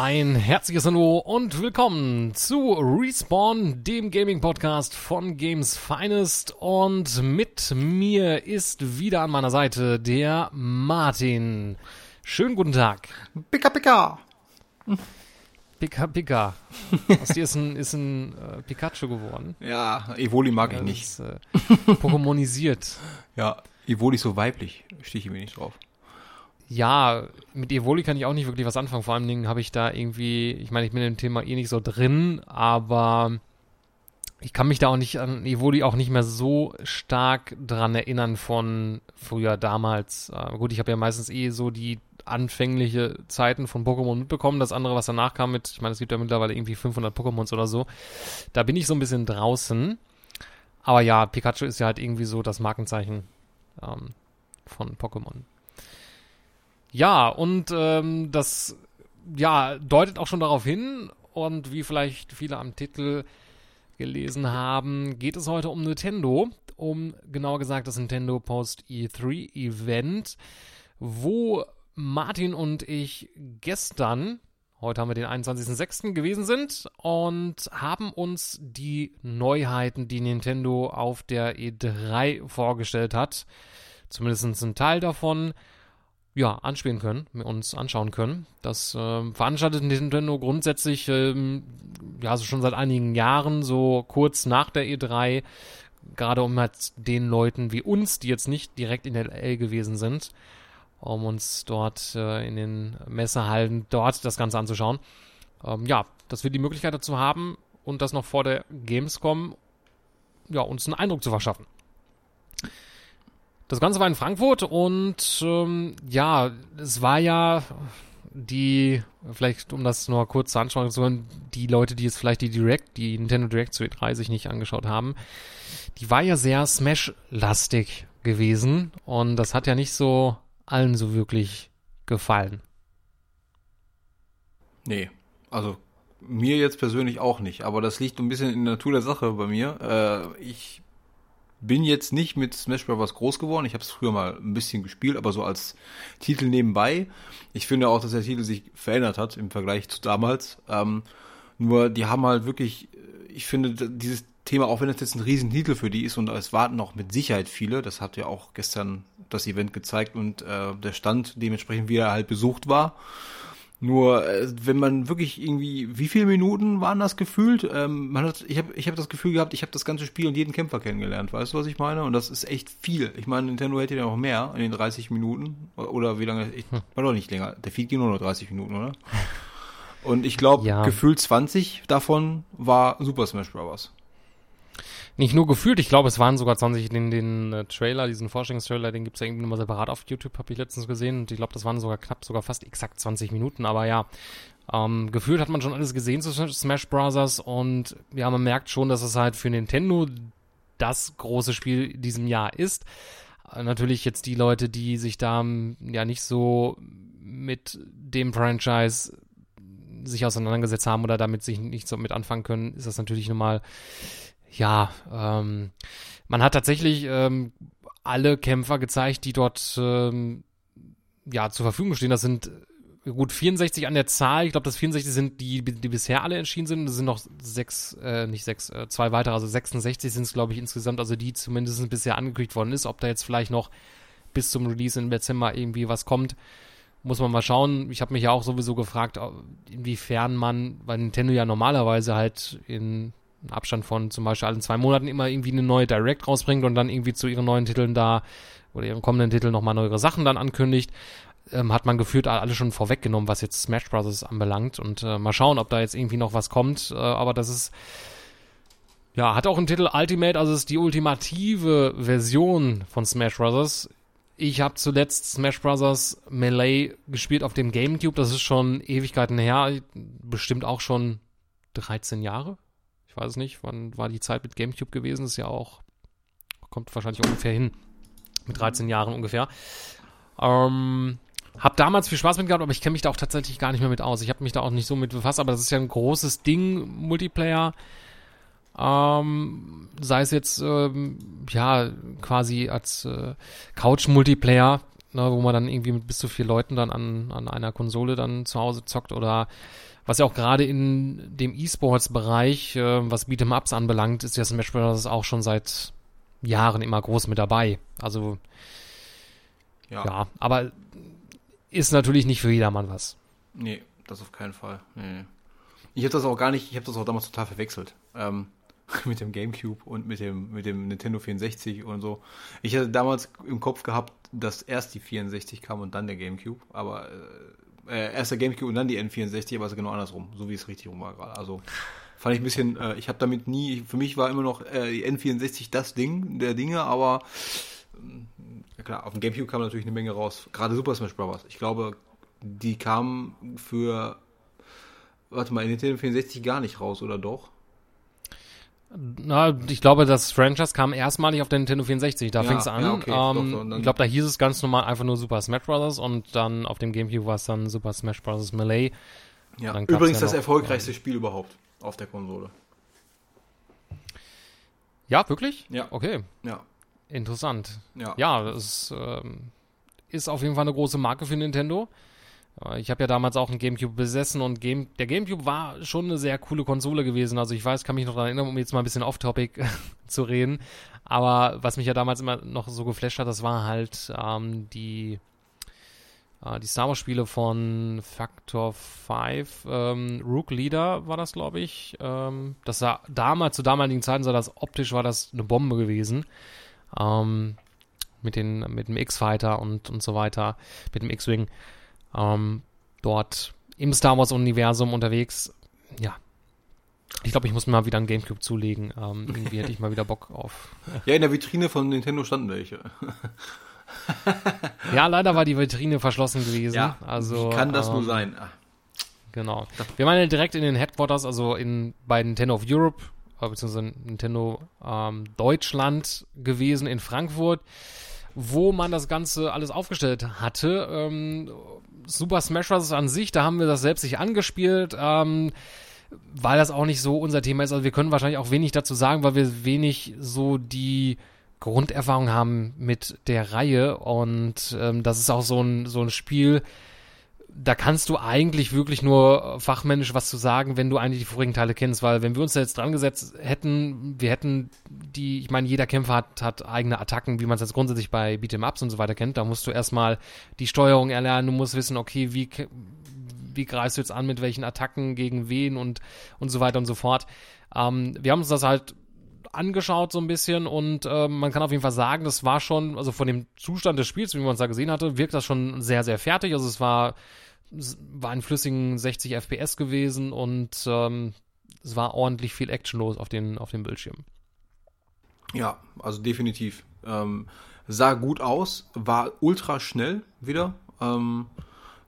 Ein herzliches Hallo und willkommen zu Respawn, dem Gaming-Podcast von Games Finest. Und mit mir ist wieder an meiner Seite der Martin. Schönen guten Tag. Pika Pika. Pika Pika. Aus dir ist ein, ist ein äh, Pikachu geworden. Ja, Evoli mag ich nicht. ist äh, Pokémonisiert. Ja, Evoli ist so weiblich. Stehe ich mir nicht drauf. Ja, mit Evoli kann ich auch nicht wirklich was anfangen. Vor allen Dingen habe ich da irgendwie, ich meine, ich bin im Thema eh nicht so drin, aber ich kann mich da auch nicht an Evoli auch nicht mehr so stark dran erinnern von früher damals. Äh, gut, ich habe ja meistens eh so die anfängliche Zeiten von Pokémon mitbekommen. Das andere, was danach kam mit, ich meine, es gibt ja mittlerweile irgendwie 500 Pokémons oder so. Da bin ich so ein bisschen draußen. Aber ja, Pikachu ist ja halt irgendwie so das Markenzeichen ähm, von Pokémon. Ja, und ähm, das ja, deutet auch schon darauf hin, und wie vielleicht viele am Titel gelesen haben, geht es heute um Nintendo, um genauer gesagt das Nintendo Post E3 Event, wo Martin und ich gestern, heute haben wir den 21.06. gewesen sind und haben uns die Neuheiten, die Nintendo auf der E3 vorgestellt hat, zumindest ein Teil davon, ja, anspielen können, uns anschauen können. Das ähm, veranstaltet Nintendo grundsätzlich ähm, ja also schon seit einigen Jahren, so kurz nach der E3, gerade um halt den Leuten wie uns, die jetzt nicht direkt in der LA gewesen sind, um uns dort äh, in den Messehallen dort das Ganze anzuschauen. Ähm, ja, dass wir die Möglichkeit dazu haben und das noch vor der Gamescom, ja, uns einen Eindruck zu verschaffen. Das Ganze war in Frankfurt und ähm, ja, es war ja die, vielleicht um das nur kurz zu anschauen, zu hören, die Leute, die jetzt vielleicht die Direct, die Nintendo Direct zu E3 sich nicht angeschaut haben, die war ja sehr Smash-lastig gewesen und das hat ja nicht so allen so wirklich gefallen. Nee, also mir jetzt persönlich auch nicht. Aber das liegt ein bisschen in der Natur der Sache bei mir. Äh, ich bin jetzt nicht mit Smash Bros. groß geworden. Ich habe es früher mal ein bisschen gespielt, aber so als Titel nebenbei. Ich finde auch, dass der Titel sich verändert hat im Vergleich zu damals. Ähm, nur die haben halt wirklich, ich finde, dieses Thema, auch wenn es jetzt ein Riesentitel für die ist und es warten auch mit Sicherheit viele, das hat ja auch gestern das Event gezeigt und äh, der Stand dementsprechend, wie er halt besucht war. Nur, äh, wenn man wirklich irgendwie, wie viele Minuten waren das gefühlt? Ähm, man hat, ich habe ich hab das Gefühl gehabt, ich habe das ganze Spiel und jeden Kämpfer kennengelernt. Weißt du, was ich meine? Und das ist echt viel. Ich meine, Nintendo hätte ja noch mehr in den 30 Minuten. Oder wie lange? Ich, war doch nicht länger. Der Feed ging nur noch 30 Minuten, oder? Und ich glaube, Ja. gefühlt 20 davon war Super Smash Bros. Nicht nur gefühlt, ich glaube, es waren sogar 20 den, den äh, Trailer, diesen Forschungstrailer, den gibt's ja irgendwie nochmal separat auf YouTube, habe ich letztens gesehen. Und ich glaube, das waren sogar knapp, sogar fast exakt 20 Minuten. Aber ja, ähm, gefühlt hat man schon alles gesehen zu Smash Bros. Und ja, man merkt schon, dass es halt für Nintendo das große Spiel in diesem Jahr ist. Äh, Natürlich jetzt die Leute, die sich da ähm, ja nicht so mit dem Franchise sich auseinandergesetzt haben oder damit sich nicht so mit anfangen können, ist das natürlich nochmal ja, ähm, man hat tatsächlich ähm, alle Kämpfer gezeigt, die dort ähm, ja zur Verfügung stehen. Das sind äh, gut 64 an der Zahl. Ich glaube, das 64 sind die, die bisher alle erschienen sind. Das sind noch sechs, äh, nicht sechs, äh, zwei weitere, also 66 sind es, glaube ich, insgesamt, also die zumindest bisher angekündigt worden ist. Ob da jetzt vielleicht noch bis zum Release im Dezember irgendwie was kommt, muss man mal schauen. Ich habe mich ja auch sowieso gefragt, inwiefern man, weil Nintendo ja normalerweise halt in Abstand von zum Beispiel allen zwei Monaten immer irgendwie eine neue Direct rausbringt und dann irgendwie zu ihren neuen Titeln da oder ihren kommenden Titeln nochmal neuere Sachen dann ankündigt, ähm, hat man gefühlt alle schon vorweggenommen, was jetzt Smash Bros. anbelangt und äh, mal schauen, ob da jetzt irgendwie noch was kommt, äh, aber das ist ja, hat auch einen Titel Ultimate, also ist die ultimative Version von Smash Bros. Ich habe zuletzt Smash Bros. Melee gespielt auf dem GameCube, das ist schon Ewigkeiten her, bestimmt auch schon 13 Jahre, ich weiß es nicht, wann war die Zeit mit GameCube gewesen? Das ist ja auch, kommt wahrscheinlich ungefähr hin. Mit 13 Jahren ungefähr. Ähm, hab damals viel Spaß mit gehabt, aber ich kenne mich da auch tatsächlich gar nicht mehr mit aus. Ich habe mich da auch nicht so mit befasst, aber das ist ja ein großes Ding, Multiplayer. Ähm, sei es jetzt, ähm, ja, quasi als äh, Couch-Multiplayer ne, wo man dann irgendwie mit bis zu vier Leuten dann an, an einer Konsole dann zu Hause zockt oder was ja auch gerade in dem E-Sports-Bereich, äh, was Beat'em Ups anbelangt, ist ja Smash Bros. auch schon seit Jahren immer groß mit dabei. Also ja, ja aber ist natürlich nicht für jedermann was. Nee, das auf keinen Fall. Nee. Ich habe das auch gar nicht, ich habe das auch damals total verwechselt. Ähm, mit dem GameCube und mit dem, mit dem Nintendo 64 und so. Ich hatte damals im Kopf gehabt, dass erst die 64 kam und dann der GameCube, aber äh, äh erst der GameCube und dann die N64, aber es ist genau andersrum, so wie es richtig rum war gerade. Also fand ich ein bisschen, äh, ich habe damit nie, für mich war immer noch äh, die N64 das Ding der Dinge, aber ja klar, auf dem GameCube kam natürlich eine Menge raus. Gerade Super Smash Bros. Ich glaube, die kamen für, warte mal, in Nintendo 64 gar nicht raus, oder doch? Na, ich glaube, das Franchise kam erstmalig auf der Nintendo 64. Da ja, fing es an. Ja, okay, ähm, doch, ich glaube, da hieß es ganz normal einfach nur Super Smash Bros. und dann auf dem GameCube war es dann Super Smash Bros. Melee. Ja, übrigens ja das erfolgreichste Spiel überhaupt auf der Konsole. Ja, wirklich? Ja. Okay. Ja. Interessant. Ja. Ja, das ähm, ist auf jeden Fall eine große Marke für Nintendo. Äh, ich habe ja damals auch einen GameCube besessen und Game, der GameCube war schon eine sehr coole Konsole gewesen. Also ich weiß, kann mich noch daran erinnern, um jetzt mal ein bisschen off-topic zu reden. Aber was mich ja damals immer noch so geflasht hat, das war halt ähm, die, äh, die Star Wars Spiele von Factor 5. Ähm, Rook Leader war das, glaube ich. Ähm, das sah damals, zu damaligen Zeiten sah das optisch war das eine Bombe gewesen. Ähm, mit, den, mit dem X-Fighter und, und so weiter, mit dem X-Wing ähm, dort im Star Wars-Universum unterwegs. Ja. Ich glaube, ich muss mir mal wieder einen Gamecube zulegen. Ähm, irgendwie hätte ich mal wieder Bock auf. Ja, in der Vitrine von Nintendo standen welche. ja, leider war die Vitrine verschlossen gewesen. Ja, also, kann das ähm, nur sein? Ach. Genau. Wir waren ja direkt in den Headquarters, also in, bei Nintendo of Europe, äh, beziehungsweise Nintendo ähm, Deutschland gewesen in Frankfurt, wo man das Ganze alles aufgestellt hatte. Ähm, Super Smash Bros. an sich, da haben wir das selbst nicht angespielt, ähm, weil das auch nicht so unser Thema ist. Also wir können wahrscheinlich auch wenig dazu sagen, weil wir wenig so die Grunderfahrung haben mit der Reihe und ähm, das ist auch so ein, so ein Spiel, da kannst du eigentlich wirklich nur fachmännisch was zu sagen, wenn du eigentlich die vorigen Teile kennst, weil wenn wir uns da jetzt dran gesetzt hätten, wir hätten die, ich meine, jeder Kämpfer hat, hat eigene Attacken, wie man es jetzt grundsätzlich bei Beat'em Ups und so weiter kennt, da musst du erstmal die Steuerung erlernen, du musst wissen, okay, wie, wie greifst du jetzt an, mit welchen Attacken, gegen wen und, und so weiter und so fort. Ähm, wir haben uns das halt angeschaut so ein bisschen und äh, man kann auf jeden Fall sagen, das war schon, also von dem Zustand des Spiels, wie man es da gesehen hatte, wirkt das schon sehr, sehr fertig. Also es war war in flüssigen 60 FPS gewesen und ähm, es war ordentlich viel Action los auf den, auf dem Bildschirm. Ja, also definitiv. Ähm, sah gut aus, war ultra schnell wieder. Ähm,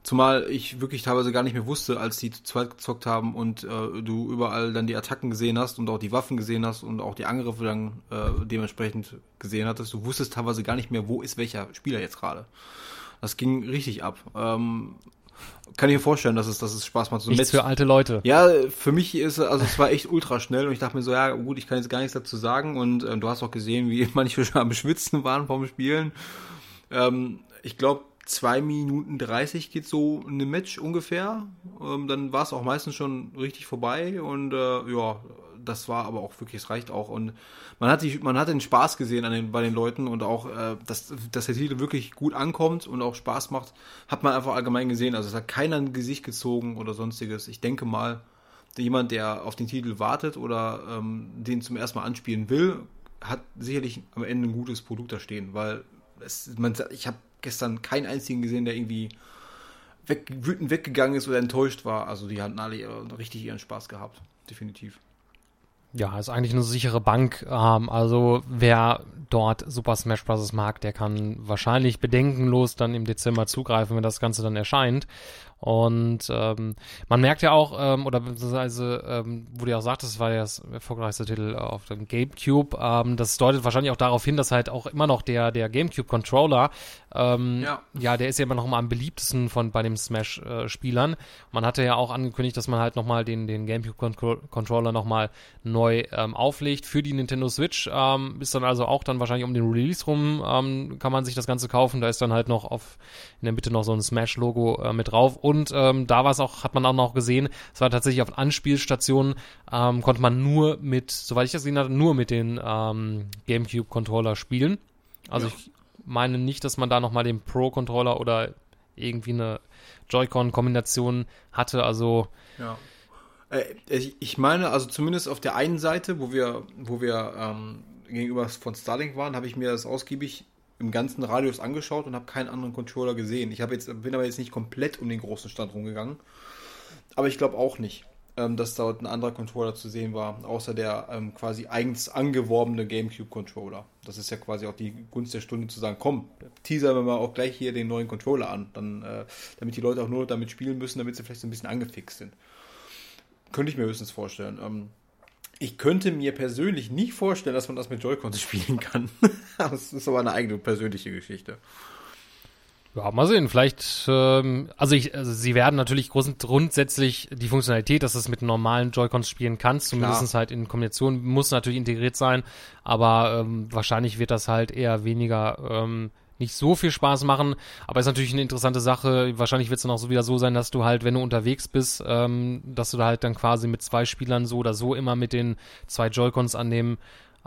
zumal ich wirklich teilweise gar nicht mehr wusste, als die zu zweit gezockt haben und äh, du überall dann die Attacken gesehen hast und auch die Waffen gesehen hast und auch die Angriffe dann äh, dementsprechend gesehen hattest. Du wusstest teilweise gar nicht mehr, wo ist welcher Spieler jetzt gerade. Das ging richtig ab. Ähm, kann ich mir vorstellen, dass es, dass es Spaß macht. So Nichts für alte Leute. Ja, für mich ist also es war echt ultra schnell und ich dachte mir so, ja gut, ich kann jetzt gar nichts dazu sagen und ähm, du hast auch gesehen, wie manche schon am Schwitzen waren vom Spielen. Ähm, ich glaube, zwei Minuten dreißig geht so eine Match ungefähr. Ähm, dann war es auch meistens schon richtig vorbei und äh, ja, das war aber auch wirklich, es reicht auch. Und man hat, die, man hat den Spaß gesehen an den, bei den Leuten und auch, äh, dass, dass der Titel wirklich gut ankommt und auch Spaß macht, hat man einfach allgemein gesehen. Also es hat keiner ein Gesicht gezogen oder sonstiges. Ich denke mal, jemand, der auf den Titel wartet oder ähm, den zum ersten Mal anspielen will, hat sicherlich am Ende ein gutes Produkt da stehen, weil es, man, ich habe gestern keinen einzigen gesehen, der irgendwie weg, wütend weggegangen ist oder enttäuscht war. Also die hatten alle richtig ihren Spaß gehabt, definitiv. Ja, ist eigentlich eine sichere Bank. Ähm, also wer dort Super Smash Bros. mag, der kann wahrscheinlich bedenkenlos dann im Dezember zugreifen, wenn das Ganze dann erscheint. Und ähm, man merkt ja auch, ähm, oder beziehungsweise, ähm, wo du ja auch sagtest, das war ja das erfolgreichste Titel auf dem GameCube, ähm, das deutet wahrscheinlich auch darauf hin, dass halt auch immer noch der, der GameCube-Controller, ähm, ja. ja, der ist ja immer noch mal am beliebtesten von bei den Smash-Spielern. man hatte ja auch angekündigt, dass man halt nochmal den, den GameCube-Controller nochmal neu ähm, auflegt für die Nintendo Switch. Ähm, ist dann also auch dann wahrscheinlich um den Release rum, ähm, kann man sich das Ganze kaufen. Da ist dann halt noch auf in der Mitte noch so ein Smash-Logo äh, mit drauf. Und ähm, da war es auch, hat man auch noch gesehen, es war tatsächlich auf Anspielstationen, ähm, konnte man nur mit, soweit ich das gesehen hatte, nur mit den ähm, GameCube-Controller spielen. Also ja. ich meine nicht, dass man da nochmal den Pro-Controller oder irgendwie eine Joy-Con-Kombination hatte. Also ja. Äh, ich meine, also zumindest auf der einen Seite, wo wir, wo wir ähm, gegenüber von Starlink waren, habe ich mir das ausgiebig im ganzen Radius angeschaut und habe keinen anderen Controller gesehen. Ich jetzt, bin aber jetzt nicht komplett um den großen Stand rumgegangen. Aber ich glaube auch nicht, ähm, dass dort ein anderer Controller zu sehen war, außer der ähm, quasi eigens angeworbene GameCube-Controller. Das ist ja quasi auch die Gunst der Stunde zu sagen, komm, teaser wir mal auch gleich hier den neuen Controller an, dann, äh, damit die Leute auch nur damit spielen müssen, damit sie vielleicht so ein bisschen angefixt sind. Könnte ich mir höchstens vorstellen. Ähm, ich könnte mir persönlich nicht vorstellen, dass man das mit Joy-Cons spielen kann. das ist aber eine eigene persönliche Geschichte. Ja, mal sehen. Vielleicht, ähm, also, ich, also sie werden natürlich grundsätzlich die Funktionalität, dass du es mit normalen Joy-Cons spielen kannst, zumindest halt in Kombination, muss natürlich integriert sein, aber ähm, wahrscheinlich wird das halt eher weniger ähm, nicht so viel Spaß machen, aber ist natürlich eine interessante Sache. Wahrscheinlich wird es dann auch so wieder so sein, dass du halt, wenn du unterwegs bist, ähm, dass du da halt dann quasi mit zwei Spielern so oder so immer mit den zwei Joy-Cons an dem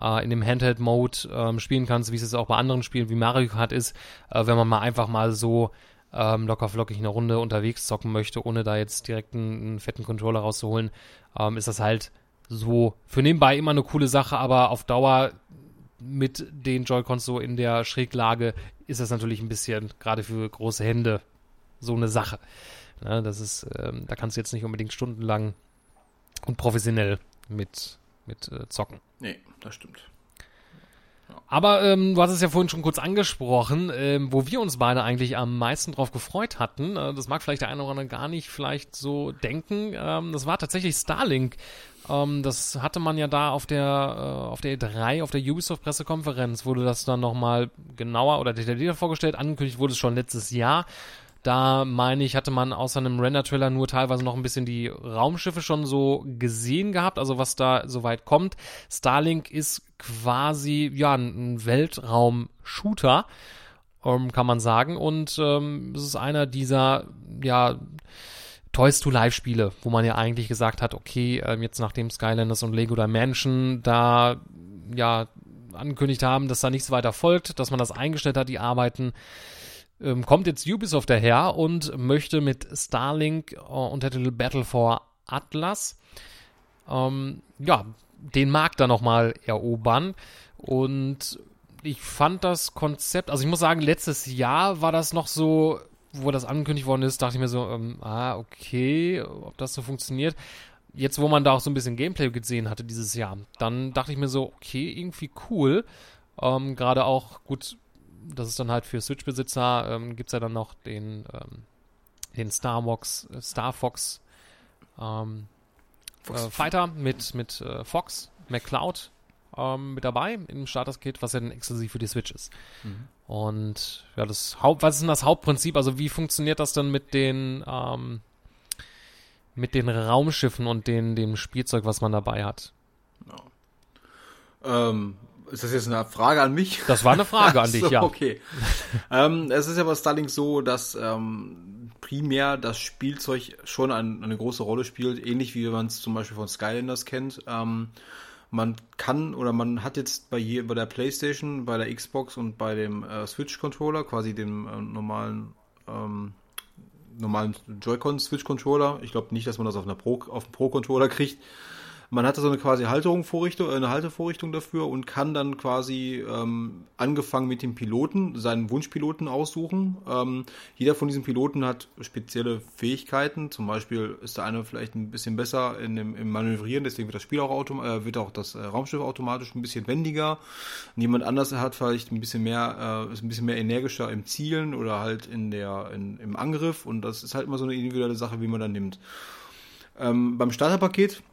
äh, in dem Handheld-Mode ähm, spielen kannst, wie es jetzt auch bei anderen Spielen wie Mario Kart ist, äh, wenn man mal einfach mal so ähm, locker flockig eine Runde unterwegs zocken möchte, ohne da jetzt direkt einen, einen fetten Controller rauszuholen, ähm, ist das halt so für nebenbei immer eine coole Sache, aber auf Dauer mit den Joy-Cons so in der Schräglage ist das natürlich ein bisschen, gerade für große Hände, so eine Sache. Ja, das ist, ähm, da kannst du jetzt nicht unbedingt stundenlang und professionell mit, mit äh, zocken. Nee, das stimmt. Aber ähm, du hast es ja vorhin schon kurz angesprochen, ähm, wo wir uns beide eigentlich am meisten drauf gefreut hatten. Äh, das mag vielleicht der eine oder andere gar nicht vielleicht so denken. Ähm, das war tatsächlich Starlink. Ähm, das hatte man ja da auf der äh, auf der E3, auf der Ubisoft-Pressekonferenz, wurde das dann nochmal genauer oder detaillierter vorgestellt. Angekündigt wurde es schon letztes Jahr. Da meine ich, hatte man außer einem Render-Trailer nur teilweise noch ein bisschen die Raumschiffe schon so gesehen gehabt, also was da soweit kommt. Starlink ist quasi, ja, ein Weltraum-Shooter, ähm, kann man sagen. Und ähm, es ist einer dieser, ja, Toys to Life Spiele, wo man ja eigentlich gesagt hat, okay, äh, jetzt nachdem Skylanders und Lego Dimension da ja angekündigt haben, dass da nichts weiter folgt, dass man das eingestellt hat, die Arbeiten, ähm, kommt jetzt Ubisoft daher und möchte mit Starlink äh, unter Titel Battle for Atlas ähm, ja, den Markt da nochmal erobern. Und ich fand das Konzept, also ich muss sagen, letztes Jahr war das noch so, wo das angekündigt worden ist, dachte ich mir so, ähm, ah, okay, ob das so funktioniert. Jetzt, wo man da auch so ein bisschen Gameplay gesehen hatte dieses Jahr, dann dachte ich mir so, okay, irgendwie cool. Ähm, Gerade auch, gut, das ist dann halt für Switch-Besitzer, ähm, gibt es ja dann noch den, ähm, den Star Fox, äh, Star Fox, ähm, Fox. Äh, Fighter mit, mit äh, Fox, McCloud ähm, mit dabei im Starter-Kit, was ja dann exklusiv für die Switch ist. Mhm. Und ja, das Haupt, was ist denn das Hauptprinzip? Also wie funktioniert das dann mit den ähm, mit den Raumschiffen und den, dem Spielzeug, was man dabei hat? Ja. Ähm, ist das jetzt eine Frage an mich? Das war eine Frage an dich, so, ja. Okay. ähm, es ist ja bei Starlink so, dass ähm, primär das Spielzeug schon ein, eine große Rolle spielt, ähnlich wie man es zum Beispiel von Skylanders kennt. Ähm, man kann oder man hat jetzt bei, je, bei der PlayStation, bei der Xbox und bei dem äh, Switch-Controller, quasi dem äh, normalen ähm, normalen Joy-Con Switch-Controller. Ich glaube nicht, dass man das auf, einer Pro, auf einem Pro-Controller kriegt Man hatte so eine quasi Halterung äh, eine Haltevorrichtung dafür und kann dann quasi ähm, angefangen mit dem Piloten seinen Wunschpiloten aussuchen. Ähm, jeder von diesen Piloten hat spezielle Fähigkeiten. Zum Beispiel ist der eine vielleicht ein bisschen besser in dem, im Manövrieren, deswegen wird das Spiel auch äh, wird auch das äh, Raumschiff automatisch ein bisschen wendiger. Und jemand anders hat vielleicht ein bisschen mehr, äh, ist ein bisschen mehr energischer im Zielen oder halt in der in, im Angriff. Und das ist halt immer so eine individuelle Sache, wie man dann nimmt. Ähm, beim Starterpaket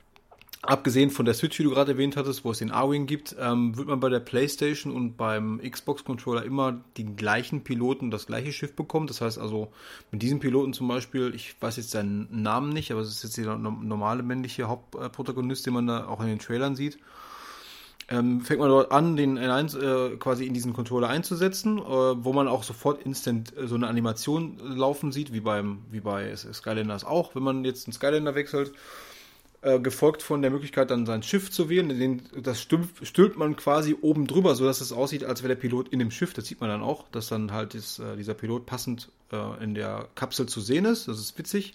Abgesehen von der Switch, die du gerade erwähnt hattest, wo es den A-Wing gibt, ähm, wird man bei der PlayStation und beim Xbox-Controller immer die gleichen Piloten das gleiche Schiff bekommen. Das heißt also, mit diesem Piloten zum Beispiel, ich weiß jetzt seinen Namen nicht, aber es ist jetzt der normale männliche Hauptprotagonist, den man da auch in den Trailern sieht. Ähm, fängt man dort an, den äh, quasi in diesen Controller einzusetzen, äh, wo man auch sofort instant äh, so eine Animation laufen sieht, wie beim wie bei Skylanders auch, wenn man jetzt einen Skylander wechselt äh, gefolgt von der Möglichkeit, dann sein Schiff zu wählen. Den, das stülpt, stülpt man quasi oben drüber, sodass es aussieht, als wäre der Pilot in dem Schiff. Das sieht man dann auch, dass dann halt ist, äh, dieser Pilot passend äh, in der Kapsel zu sehen ist. Das ist witzig.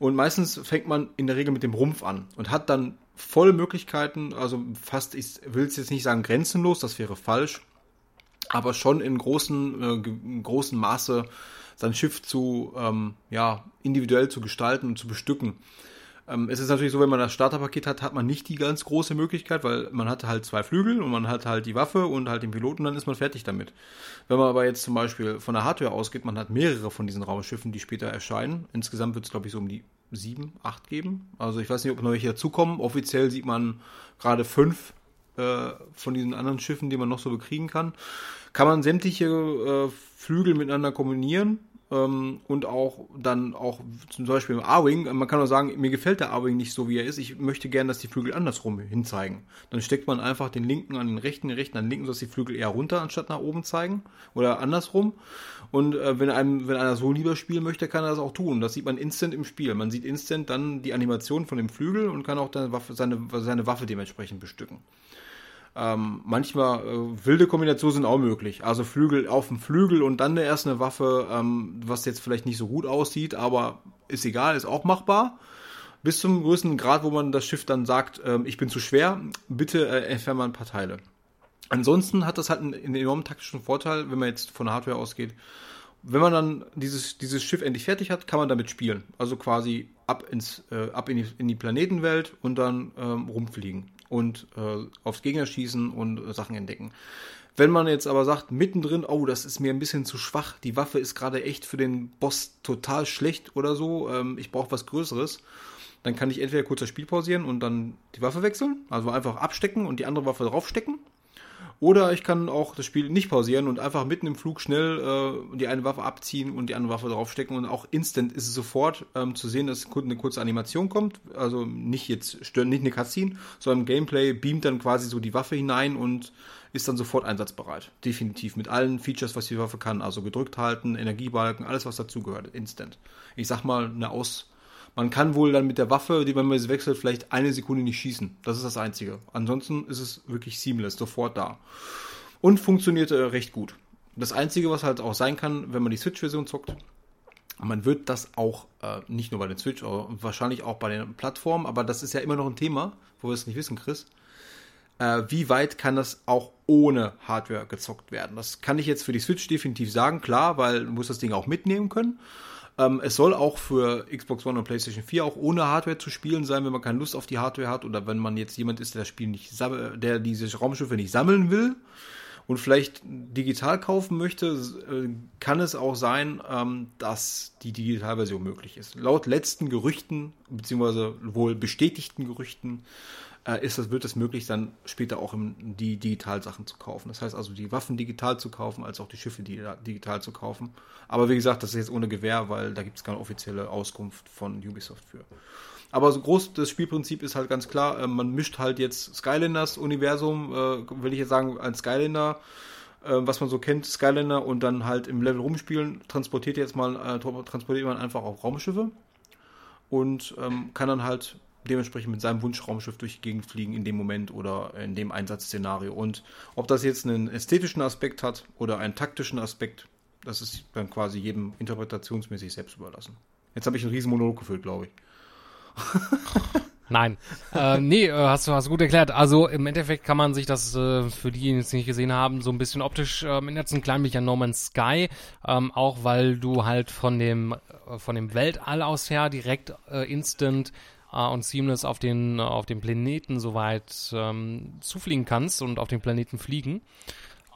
Und meistens fängt man in der Regel mit dem Rumpf an und hat dann volle Möglichkeiten, also fast, ich will es jetzt nicht sagen grenzenlos, das wäre falsch, aber schon in großen, äh, in großen Maße sein Schiff zu, ähm, ja, individuell zu gestalten und zu bestücken. Ähm, es ist natürlich so, wenn man das Starterpaket hat, hat man nicht die ganz große Möglichkeit, weil man hat halt zwei Flügel und man hat halt die Waffe und halt den Piloten, dann ist man fertig damit. Wenn man aber jetzt zum Beispiel von der Hardware ausgeht, man hat mehrere von diesen Raumschiffen, die später erscheinen. Insgesamt wird es, glaube ich, so um die sieben, acht geben. Also ich weiß nicht, ob noch welche dazukommen. Offiziell sieht man gerade fünf äh, von diesen anderen Schiffen, die man noch so bekriegen kann. Kann man sämtliche äh, Flügel miteinander kombinieren ähm, und auch dann auch zum Beispiel im A-Wing, man kann auch sagen, mir gefällt der A-Wing nicht so, wie er ist, ich möchte gerne, dass die Flügel andersrum hinzeigen. Dann steckt man einfach den linken an den rechten, den rechten an den linken, sodass die Flügel eher runter anstatt nach oben zeigen oder andersrum. Und äh, wenn einem, wenn einer so lieber spielen möchte, kann er das auch tun. Das sieht man instant im Spiel. Man sieht instant dann die Animation von dem Flügel und kann auch Waffe, seine, seine Waffe dementsprechend bestücken. Ähm, manchmal äh, wilde Kombinationen sind auch möglich. Also Flügel auf dem Flügel und dann erst eine Waffe, ähm, was jetzt vielleicht nicht so gut aussieht, aber ist egal, ist auch machbar. Bis zum größten Grad, wo man das Schiff dann sagt, ähm, ich bin zu schwer, bitte äh, entfernen wir ein paar Teile. Ansonsten hat das halt einen, einen enormen taktischen Vorteil, wenn man jetzt von der Hardware ausgeht. Wenn man dann dieses, dieses Schiff endlich fertig hat, kann man damit spielen. Also quasi ab, ins, äh, ab in, die, in die Planetenwelt und dann ähm, rumfliegen und äh, aufs Gegner schießen und äh, Sachen entdecken. Wenn man jetzt aber sagt, mittendrin, oh, das ist mir ein bisschen zu schwach, die Waffe ist gerade echt für den Boss total schlecht oder so, ähm, ich brauche was Größeres, dann kann ich entweder kurz das Spiel pausieren und dann die Waffe wechseln, also einfach abstecken und die andere Waffe draufstecken oder ich kann auch das Spiel nicht pausieren und einfach mitten im Flug schnell äh, die eine Waffe abziehen und die andere Waffe draufstecken und auch instant ist es sofort ähm, zu sehen, dass eine kurze Animation kommt. Also nicht jetzt stört nicht eine Cutscene, sondern im Gameplay beamt dann quasi so die Waffe hinein und ist dann sofort einsatzbereit. Definitiv mit allen Features, was die Waffe kann. Also gedrückt halten, Energiebalken, alles was dazugehört. Instant. Ich sag mal, eine Aus man kann wohl dann mit der Waffe, die man wechselt, vielleicht eine Sekunde nicht schießen. Das ist das Einzige. Ansonsten ist es wirklich seamless, sofort da. Und funktioniert äh, recht gut. Das Einzige, was halt auch sein kann, wenn man die Switch-Version zockt, man wird das auch, äh, nicht nur bei den Switch, aber wahrscheinlich auch bei den Plattformen, aber das ist ja immer noch ein Thema, wo wir es nicht wissen, Chris. Äh, wie weit kann das auch ohne Hardware gezockt werden? Das kann ich jetzt für die Switch definitiv sagen, klar, weil du musst das Ding auch mitnehmen können. Ähm, es soll auch für Xbox One und PlayStation 4 auch ohne Hardware zu spielen sein, wenn man keine Lust auf die Hardware hat oder wenn man jetzt jemand ist, der das Spiel nicht, der diese Raumschiffe nicht sammeln will und vielleicht digital kaufen möchte, äh, kann es auch sein, ähm, dass die Digitalversion möglich ist. Laut letzten Gerüchten, beziehungsweise wohl bestätigten Gerüchten, ist das, wird es möglich, dann später auch die Digitalsachen zu kaufen. Das heißt also, die Waffen digital zu kaufen, als auch die Schiffe digital zu kaufen. Aber wie gesagt, das ist jetzt ohne Gewähr, weil da gibt es keine offizielle Auskunft von Ubisoft für. Aber so groß das Spielprinzip ist halt ganz klar, äh, man mischt halt jetzt Skylanders Universum, äh, will ich jetzt sagen, ein Skylander, äh, was man so kennt, Skylander und dann halt im Level rumspielen, transportiert jetzt mal, äh, transportiert man einfach auch Raumschiffe und ähm, kann dann halt dementsprechend mit seinem Wunschraumschiff durch die Gegend fliegen in dem Moment oder in dem Einsatzszenario. Und ob das jetzt einen ästhetischen Aspekt hat oder einen taktischen Aspekt, das ist dann quasi jedem interpretationsmäßig selbst überlassen. Jetzt habe ich einen riesen Monolog gefüllt, glaube ich. Nein. äh, nee, äh, hast du hast gut erklärt. Also im Endeffekt kann man sich das äh, für die, die es nicht gesehen haben, so ein bisschen optisch ähm, erinnert ein klein bisschen an No Sky, ähm, auch weil du halt von dem äh, von dem Weltall aus her direkt äh, instant äh, und seamless auf den auf dem Planeten soweit ähm, zufliegen kannst und auf den Planeten fliegen.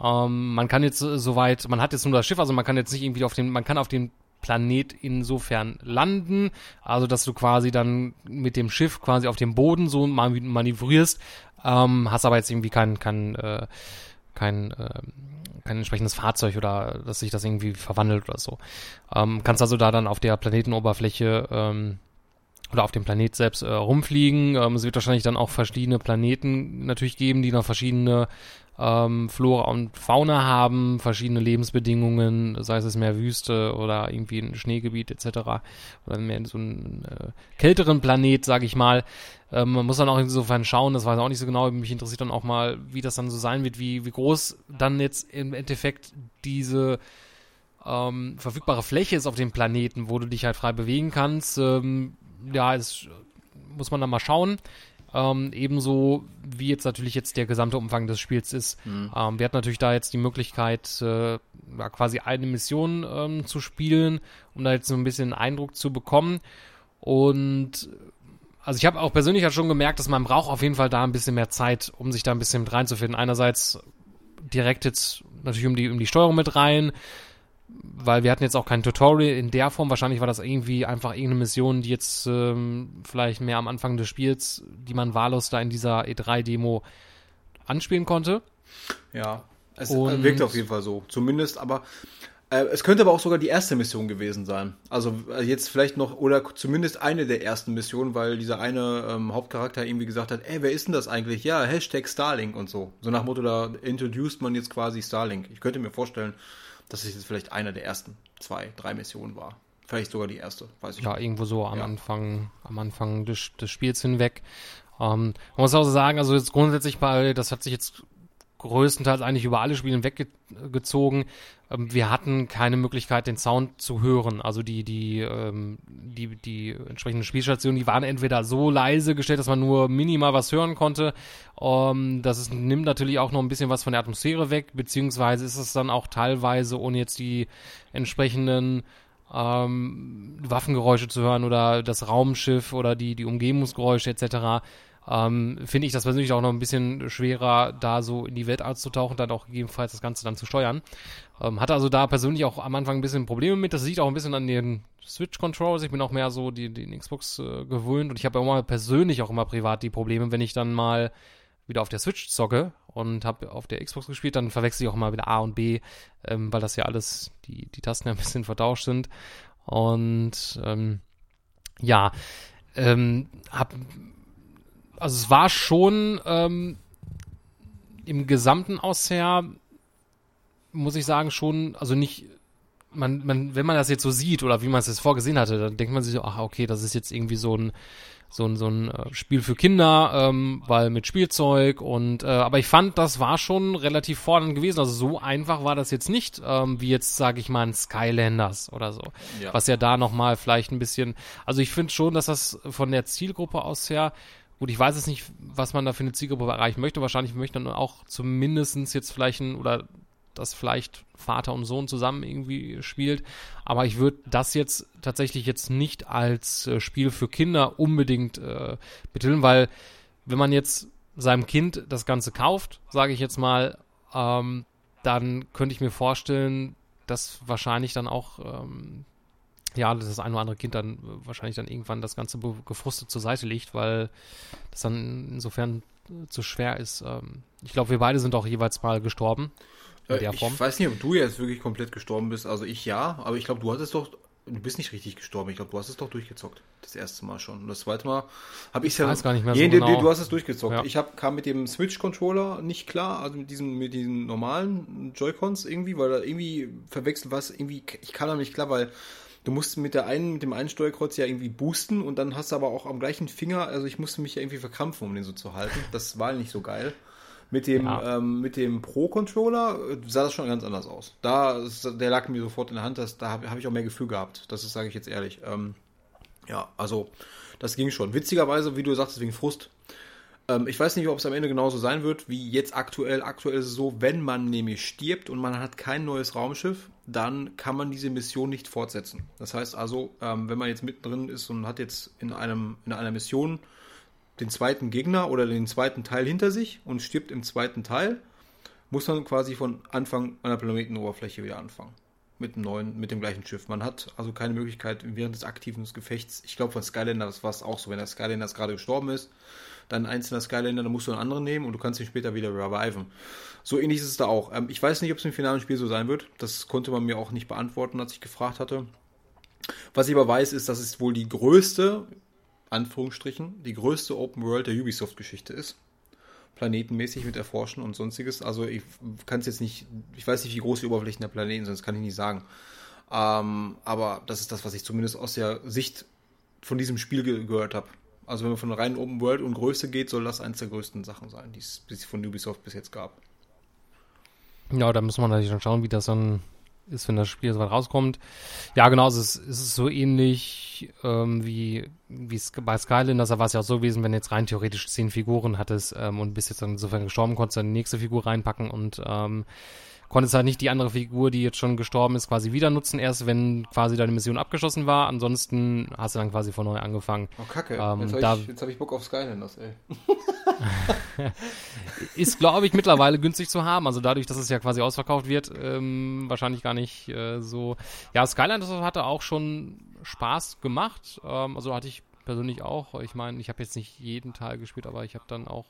Ähm, man kann jetzt äh, soweit, man hat jetzt nur das Schiff, also man kann jetzt nicht irgendwie auf den, man kann auf den Planet insofern landen, also dass du quasi dann mit dem Schiff quasi auf dem Boden so manövrierst, ähm, hast aber jetzt irgendwie kein kein äh, kein äh, kein entsprechendes Fahrzeug oder dass sich das irgendwie verwandelt oder so. Ähm, kannst also da dann auf der Planetenoberfläche ähm, oder auf dem Planet selbst äh, rumfliegen. Ähm, es wird wahrscheinlich dann auch verschiedene Planeten natürlich geben, die noch verschiedene ähm, Flora und Fauna haben, verschiedene Lebensbedingungen, sei es mehr Wüste oder irgendwie ein Schneegebiet etc. Oder mehr so einen äh, kälteren Planet, sage ich mal. Ähm, man muss dann auch insofern schauen, das weiß ich auch nicht so genau, mich interessiert dann auch mal, wie das dann so sein wird, wie, wie groß dann jetzt im Endeffekt diese ähm, verfügbare Fläche ist auf dem Planeten, wo du dich halt frei bewegen kannst. Ähm, ja, es muss man dann mal schauen. Ähm, ebenso wie jetzt natürlich jetzt der gesamte Umfang des Spiels ist. Mhm. Ähm, wir hatten natürlich da jetzt die Möglichkeit, äh, ja, quasi eine Mission ähm, zu spielen, um da jetzt so ein bisschen Eindruck zu bekommen. Und also ich habe auch persönlich halt schon gemerkt, dass man braucht auf jeden Fall da ein bisschen mehr Zeit, um sich da ein bisschen mit reinzufinden. Einerseits direkt jetzt natürlich um die, um die Steuerung mit rein, weil wir hatten jetzt auch kein Tutorial in der Form. Wahrscheinlich war das irgendwie einfach irgendeine Mission, die jetzt ähm, vielleicht mehr am Anfang des Spiels, die man wahllos da in dieser E3-Demo anspielen konnte. Ja, es Und wirkt auf jeden Fall so. Zumindest, aber äh, es könnte aber auch sogar die erste Mission gewesen sein. Also äh, jetzt vielleicht noch, oder zumindest eine der ersten Missionen, weil dieser eine ähm, Hauptcharakter irgendwie gesagt hat, ey, wer ist denn das eigentlich? Ja, Hashtag Starlink und so. So nach Motto, da introduced man jetzt quasi Starlink. Ich könnte mir vorstellen, dass es jetzt vielleicht einer der ersten zwei, drei Missionen war. Vielleicht sogar die erste, weiß ich Ja, nicht. irgendwo so am ja. Anfang, am Anfang des, des Spiels hinweg. Ähm, man muss auch sagen, also jetzt grundsätzlich bei, das hat sich jetzt größtenteils eigentlich über alle Spiele weggezogen. Ähm, wir hatten keine Möglichkeit, den Sound zu hören. Also die, die, ähm, die, die entsprechenden Spielstationen, die waren entweder so leise gestellt, dass man nur minimal was hören konnte. Ähm, das ist, nimmt natürlich auch noch ein bisschen was von der Atmosphäre weg, beziehungsweise ist es dann auch teilweise, ohne jetzt die entsprechenden ähm, Waffengeräusche zu hören oder das Raumschiff oder die, die Umgebungsgeräusche etc., ähm, finde ich das persönlich auch noch ein bisschen schwerer, da so in die Welt einzutauchen, dann auch gegebenenfalls das Ganze dann zu steuern. Ähm, hatte also da persönlich auch am Anfang ein bisschen Probleme mit. Das sieht auch ein bisschen an den Switch-Controllers. Ich bin auch mehr so die, den Xbox äh, gewöhnt und ich habe immer persönlich auch immer privat die Probleme, wenn ich dann mal wieder auf der Switch zocke und habe auf der Xbox gespielt, dann verwechsel ich auch mal wieder A und B, ähm, weil das ja alles, die, die Tasten ja ein bisschen vertauscht sind. Und ähm, ja, ähm, hab also es war schon ähm, im gesamten Ausher, muss ich sagen, schon, also nicht, man, man, wenn man das jetzt so sieht oder wie man es jetzt vorgesehen hatte, dann denkt man sich so, ach okay, das ist jetzt irgendwie so ein so ein, so ein äh, Spiel für Kinder, ähm, weil mit Spielzeug und äh, aber ich fand, das war schon relativ fordernd gewesen. Also so einfach war das jetzt nicht, ähm, wie jetzt, sage ich mal, ein Skylanders oder so. Ja. Was ja da nochmal vielleicht ein bisschen. Also ich finde schon, dass das von der Zielgruppe aus her Gut, ich weiß es nicht, was man da für eine Zielgruppe erreichen möchte. Wahrscheinlich möchte man auch zumindestens jetzt vielleicht ein, oder das vielleicht Vater und Sohn zusammen irgendwie spielt. Aber ich würde das jetzt tatsächlich jetzt nicht als äh, Spiel für Kinder unbedingt äh, betiteln, weil wenn man jetzt seinem Kind das Ganze kauft, sage ich jetzt mal, ähm, dann könnte ich mir vorstellen, dass wahrscheinlich dann auch ähm, ja, das ein oder andere Kind dann wahrscheinlich dann irgendwann das Ganze gefrustet zur Seite legt, weil das dann insofern zu schwer ist. Ähm, ich glaube, wir beide sind auch jeweils mal gestorben. In äh, der Form. Ich weiß nicht, ob du jetzt wirklich komplett gestorben bist. Also ich ja, aber ich glaube, du hattest doch, du bist nicht richtig gestorben. Ich glaube, du hast es doch durchgezockt. Das erste Mal schon. Und das zweite Mal habe ich ja. Weiß gar nicht mehr so genau. Du hast es durchgezockt. Ja. Ich hab, kam mit dem Switch-Controller nicht klar, also mit diesen, mit diesen normalen Joy-Cons irgendwie, weil da irgendwie verwechselt was, irgendwie, ich kam da nicht klar, weil du musst mit der einen, mit dem einen Steuerkreuz ja irgendwie boosten und dann hast du aber auch am gleichen Finger, also ich musste mich ja irgendwie verkrampfen, um den so zu halten. Das war nicht so geil. Mit dem, ja. ähm, mit dem Pro-Controller äh, sah das schon ganz anders aus. Da, der lag mir sofort in der Hand, das, da habe hab ich auch mehr Gefühl gehabt. Das sage ich jetzt ehrlich. Ähm, Ja, also das ging schon. Witzigerweise, wie du sagst, wegen Frust. Ähm, ich weiß nicht, ob es am Ende genauso sein wird wie jetzt aktuell. Aktuell ist es so, wenn man nämlich stirbt und man hat kein neues Raumschiff, dann kann man diese Mission nicht fortsetzen. Das heißt also, ähm, wenn man jetzt mittendrin ist und hat jetzt in, einem, in einer Mission den zweiten Gegner oder den zweiten Teil hinter sich und stirbt im zweiten Teil, muss man quasi von Anfang an der Planetenoberfläche wieder anfangen. Mit dem neuen, mit dem gleichen Schiff. Man hat also keine Möglichkeit während des aktiven Gefechts, ich glaube von Skylander, war es auch so, wenn der Skylander gerade gestorben ist, dann ein einzelner Skylander, dann musst du einen anderen nehmen und du kannst ihn später wieder reviven. So ähnlich ist es da auch. Ähm, ich weiß nicht, ob es im finalen Spiel so sein wird. Das konnte man mir auch nicht beantworten, als ich gefragt hatte. Was ich aber weiß, ist, dass es wohl die größte, Anführungsstrichen, die größte Open World der Ubisoft-Geschichte ist planetenmäßig mit erforschen und sonstiges. Also ich kann es jetzt nicht, ich weiß nicht, wie groß die Oberflächen der Planeten sind, das kann ich nicht sagen. Ähm, aber das ist das, was ich zumindest aus der Sicht von diesem Spiel ge gehört habe. Also wenn man von rein Open World und Größe geht, soll das eines der größten Sachen sein, die es von Ubisoft bis jetzt gab. Ja, da muss man natürlich schon schauen, wie das dann ist, wenn das Spiel so weit rauskommt. Ja, genau, es ist, es ist so ähnlich ähm, wie, wie bei Skylanders, da war es ja auch so gewesen, wenn jetzt rein theoretisch zehn Figuren hattest ähm, und bist jetzt dann insofern gestorben, konntest du dann die nächste Figur reinpacken und ähm, konntest halt nicht die andere Figur, die jetzt schon gestorben ist, quasi wieder nutzen, erst wenn quasi deine Mission abgeschlossen war. Ansonsten hast du dann quasi von neu angefangen. Oh, kacke. Ähm, jetzt habe ich, hab ich Bock auf Skylanders, ey. ist, glaube ich, mittlerweile günstig zu haben. Also dadurch, dass es ja quasi ausverkauft wird, ähm, wahrscheinlich gar nicht äh, so. Ja, Skylanders hatte auch schon Spaß gemacht. Ähm, also hatte ich persönlich auch. Ich meine, ich habe jetzt nicht jeden Teil gespielt, aber ich habe dann auch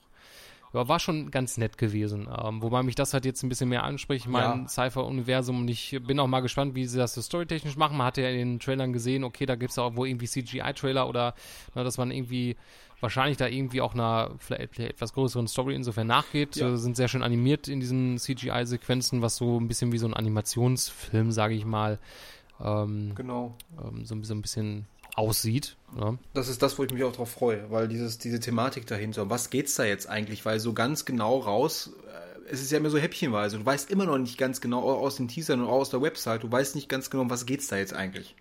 ja, war schon ganz nett gewesen. Ähm, wobei mich das halt jetzt ein bisschen mehr anspricht, mein ja. Cypher-Universum. Und ich bin auch mal gespannt, wie sie das so storytechnisch machen. Man hatte ja in den Trailern gesehen, okay, da gibt es auch wohl irgendwie CGI-Trailer oder na, dass man irgendwie wahrscheinlich da irgendwie auch einer vielleicht etwas größeren Story insofern nachgeht. Ja. sind sehr schön animiert in diesen CGI-Sequenzen, was so ein bisschen wie so ein Animationsfilm, sage ich mal, ähm, genau. Ähm, so, so ein bisschen aussieht. Ja. Das ist das, wo ich mich auch drauf freue, weil dieses, diese Thematik dahinter, was geht's da jetzt eigentlich? Weil so ganz genau raus, äh, es ist ja immer so häppchenweise. Du weißt immer noch nicht ganz genau aus den Teasern und aus der Website, du weißt nicht ganz genau, was geht's da jetzt eigentlich.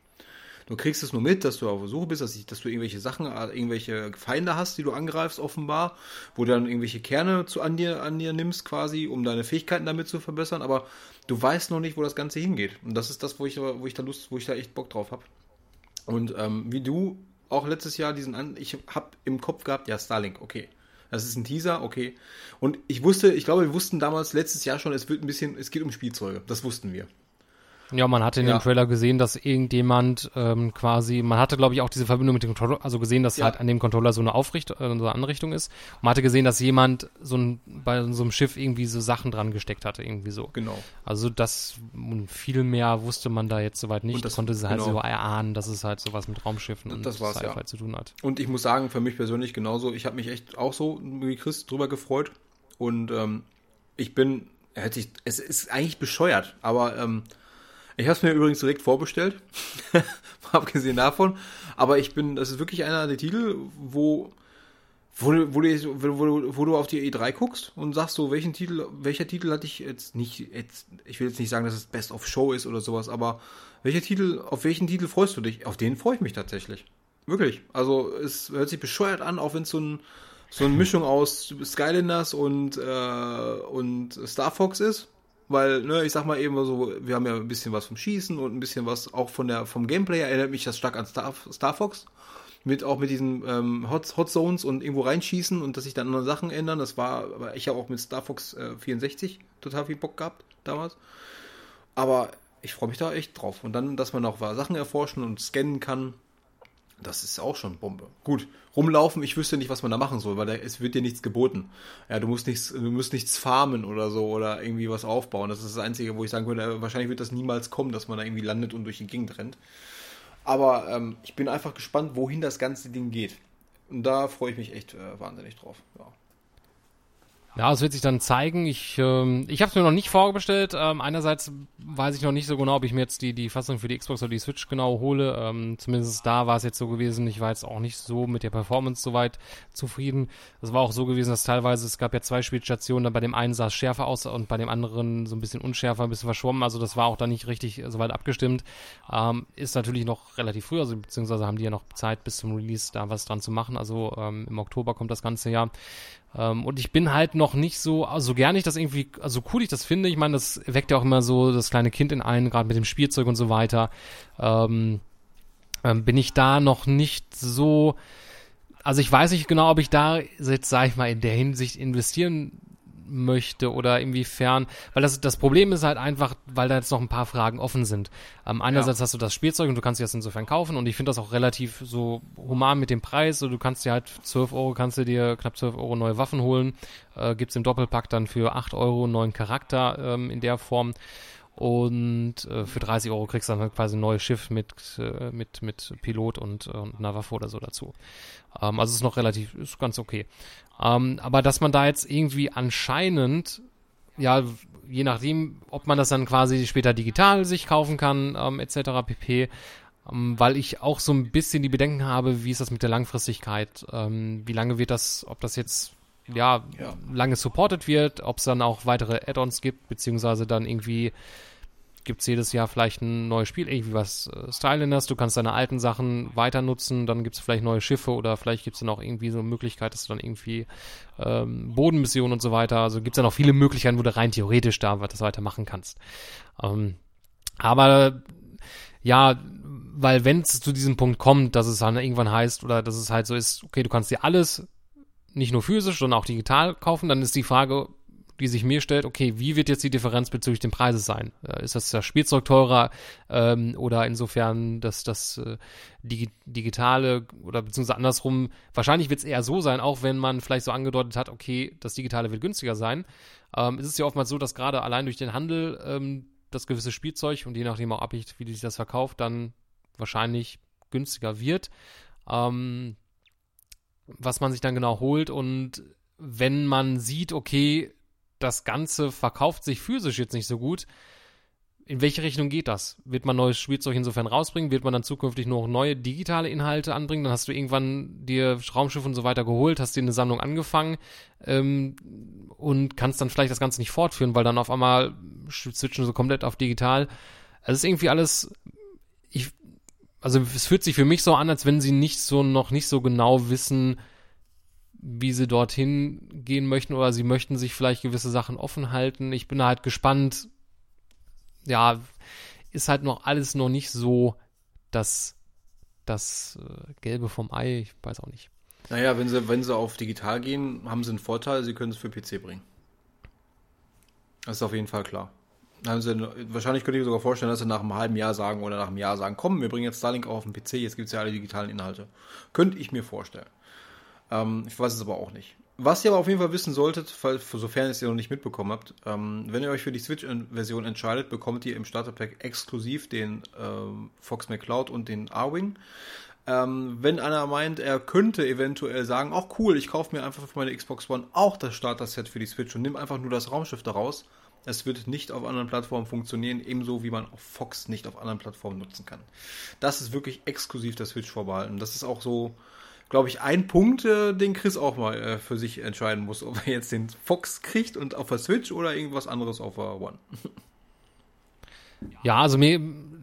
Du kriegst es nur mit, dass du auf der Suche bist, dass, ich, dass du irgendwelche Sachen, äh, irgendwelche Feinde hast, die du angreifst, offenbar, wo du dann irgendwelche Kerne zu, an, dir, an dir nimmst, quasi, um deine Fähigkeiten damit zu verbessern, aber du weißt noch nicht, wo das Ganze hingeht. Und das ist das, wo ich, wo ich da Lust, wo ich da echt Bock drauf habe. Und ähm, wie du auch letztes Jahr diesen an, ich habe im Kopf gehabt, ja, Starlink, okay. Das ist ein Teaser, okay. Und ich wusste, ich glaube, wir wussten damals letztes Jahr schon, es wird ein bisschen, es geht um Spielzeuge. Das wussten wir. Ja, man hatte in ja. dem Trailer gesehen, dass irgendjemand ähm, quasi, man hatte glaube ich auch diese Verbindung mit dem Controller, also gesehen, dass ja. halt an dem Controller so eine Aufricht, äh, so eine Anrichtung ist. Und man hatte gesehen, dass jemand so ein, bei so einem Schiff irgendwie so Sachen dran gesteckt hatte, irgendwie so. Genau. Also das, viel mehr wusste man da jetzt soweit nicht. Und das konnte sie halt genau. so erahnen, dass es halt sowas mit Raumschiffen und das Sci-Fi ja. zu tun hat. Und ich muss sagen, für mich persönlich genauso, ich habe mich echt auch so wie Chris drüber gefreut. Und ähm, ich bin, hätte ich, es ist eigentlich bescheuert, aber ähm, ich habe es mir übrigens direkt vorbestellt, abgesehen davon. Aber ich bin, das ist wirklich einer der Titel, wo, wo, wo, du, wo, wo du auf die E3 guckst und sagst so, welchen Titel, welcher Titel hatte ich jetzt nicht, jetzt, ich will jetzt nicht sagen, dass es Best of Show ist oder sowas, aber welcher Titel, auf welchen Titel freust du dich? Auf den freue ich mich tatsächlich. Wirklich. Also es hört sich bescheuert an, auch wenn es so ein so eine Mischung aus Skylanders und, äh, und Star Fox ist. Weil, ne, ich sag mal eben so, wir haben ja ein bisschen was vom Schießen und ein bisschen was auch von der, vom Gameplay erinnert mich das stark an Star, Star Fox. Mit, auch mit diesen ähm, Hot, Hot Zones und irgendwo reinschießen und dass sich dann andere Sachen ändern. Das war, aber ich habe auch mit Star Fox äh, 64 total viel Bock gehabt damals. Aber ich freue mich da echt drauf. Und dann, dass man auch Sachen erforschen und scannen kann. Das ist auch schon Bombe. Gut, rumlaufen, ich wüsste nicht, was man da machen soll, weil da, es wird dir nichts geboten. Ja, du musst nichts, du musst nichts farmen oder so oder irgendwie was aufbauen. Das ist das Einzige, wo ich sagen würde, wahrscheinlich wird das niemals kommen, dass man da irgendwie landet und durch die Gegend rennt. Aber ähm, ich bin einfach gespannt, wohin das ganze Ding geht. Und da freue ich mich echt äh, wahnsinnig drauf. Ja. Ja, es wird sich dann zeigen. Ich, ähm, ich habe es mir noch nicht vorbestellt. Ähm, einerseits weiß ich noch nicht so genau, ob ich mir jetzt die, die Fassung für die Xbox oder die Switch genau hole. Ähm, zumindest da war es jetzt so gewesen. Ich war jetzt auch nicht so mit der Performance soweit zufrieden. Es war auch so gewesen, dass teilweise, es gab ja zwei Spielstationen, dann bei dem einen sah es schärfer aus und bei dem anderen so ein bisschen unschärfer, ein bisschen verschwommen. Also das war auch da nicht richtig soweit abgestimmt. Ähm, ist natürlich noch relativ früh, also beziehungsweise haben die ja noch Zeit bis zum Release da was dran zu machen. Also ähm, im Oktober kommt das ganze Jahr. Ähm, und ich bin halt noch nicht so, also gern ich das irgendwie, also cool ich das finde. Ich meine, das weckt ja auch immer so das kleine Kind in einen, gerade mit dem Spielzeug und so weiter. Ähm, ähm, bin ich da noch nicht so, also ich weiß nicht genau, ob ich da jetzt, sag ich mal, in der Hinsicht investieren möchte oder inwiefern, weil das, das Problem ist halt einfach, weil da jetzt noch ein paar Fragen offen sind. Ähm, einerseits ja. hast du das Spielzeug und du kannst dir das insofern kaufen und ich finde das auch relativ so human mit dem Preis. So, du kannst dir halt 12 Euro, kannst du dir knapp 12 Euro neue Waffen holen. Äh, gibt's im Doppelpack dann für 8 Euro einen neuen Charakter ähm, in der Form. Und äh, für 30 Euro kriegst du dann halt quasi ein neues Schiff mit, äh, mit, mit Pilot und, äh, und einer Waffe oder so dazu. Ähm, also ist noch relativ, ist ganz okay. Ähm, aber dass man da jetzt irgendwie anscheinend, ja, je nachdem, ob man das dann quasi später digital sich kaufen kann, ähm, etc. pp. Ähm, weil ich auch so ein bisschen die Bedenken habe, wie ist das mit der Langfristigkeit? Ähm, wie lange wird das, ob das jetzt ja, ja. lange supported wird, ob es dann auch weitere Add-ons gibt, beziehungsweise dann irgendwie gibt es jedes Jahr vielleicht ein neues Spiel, irgendwie was äh, Styliness, du kannst deine alten Sachen weiter nutzen, dann gibt es vielleicht neue Schiffe oder vielleicht gibt es dann auch irgendwie so eine Möglichkeit, dass du dann irgendwie ähm, Bodenmissionen und so weiter, also gibt es dann auch viele Möglichkeiten, wo du rein theoretisch da was weitermachen kannst. Ähm, aber ja, weil wenn es zu diesem Punkt kommt, dass es dann irgendwann heißt oder dass es halt so ist, okay, du kannst dir alles nicht nur physisch, sondern auch digital kaufen, dann ist die Frage, die sich mir stellt, okay, wie wird jetzt die Differenz bezüglich den Preises sein? Äh, ist das das Spielzeug teurer ähm, oder insofern dass das äh, Digi Digitale oder beziehungsweise andersrum, wahrscheinlich wird es eher so sein, auch wenn man vielleicht so angedeutet hat, okay, das Digitale wird günstiger sein. Ähm, es ist ja oftmals so, dass gerade allein durch den Handel ähm, das gewisse Spielzeug und je nachdem auch abhängig, wie sich das verkauft, dann wahrscheinlich günstiger wird. Ähm, was man sich dann genau holt und wenn man sieht, okay, das Ganze verkauft sich physisch jetzt nicht so gut, in welche Richtung geht das? Wird man neues Spielzeug insofern rausbringen? Wird man dann zukünftig noch neue digitale Inhalte anbringen? Dann hast du irgendwann dir Raumschiff und so weiter geholt, hast dir eine Sammlung angefangen ähm, und kannst dann vielleicht das Ganze nicht fortführen, weil dann auf einmal switchen so komplett auf digital. Es ist irgendwie alles, ich, also es fühlt sich für mich so an, als wenn sie nicht so noch nicht so genau wissen, wie sie dorthin gehen möchten oder sie möchten sich vielleicht gewisse Sachen offen halten. Ich bin halt gespannt. Ja, ist halt noch alles noch nicht so das, das äh, Gelbe vom Ei. Ich weiß auch nicht. Naja, wenn sie, wenn sie auf digital gehen, haben sie einen Vorteil, sie können es für PC bringen. Das ist auf jeden Fall klar. Sie, wahrscheinlich könnte ich mir sogar vorstellen, dass sie nach einem halben Jahr sagen oder nach einem Jahr sagen, komm, wir bringen jetzt Starlink auch auf den PC, jetzt gibt es ja alle digitalen Inhalte. Könnte ich mir vorstellen. Ähm, ich weiß es aber auch nicht. Was ihr aber auf jeden Fall wissen solltet, falls, sofern ihr es noch nicht mitbekommen habt, ähm, wenn ihr euch für die Switch-Version entscheidet, bekommt ihr im Starterpack exklusiv den ähm, Fox McCloud und den Arwing. Ähm, wenn einer meint, er könnte eventuell sagen, auch cool, ich kaufe mir einfach für meine Xbox One auch das Starter-Set für die Switch und nimm einfach nur das Raumschiff daraus. Es wird nicht auf anderen Plattformen funktionieren, ebenso wie man auch Fox nicht auf anderen Plattformen nutzen kann. Das ist wirklich exklusiv der Switch vorbehalten. Das ist auch so, glaube ich, ein Punkt, äh, den Chris auch mal äh, für sich entscheiden muss, ob er jetzt den Fox kriegt und auf der Switch oder irgendwas anderes auf der One. Ja, also mir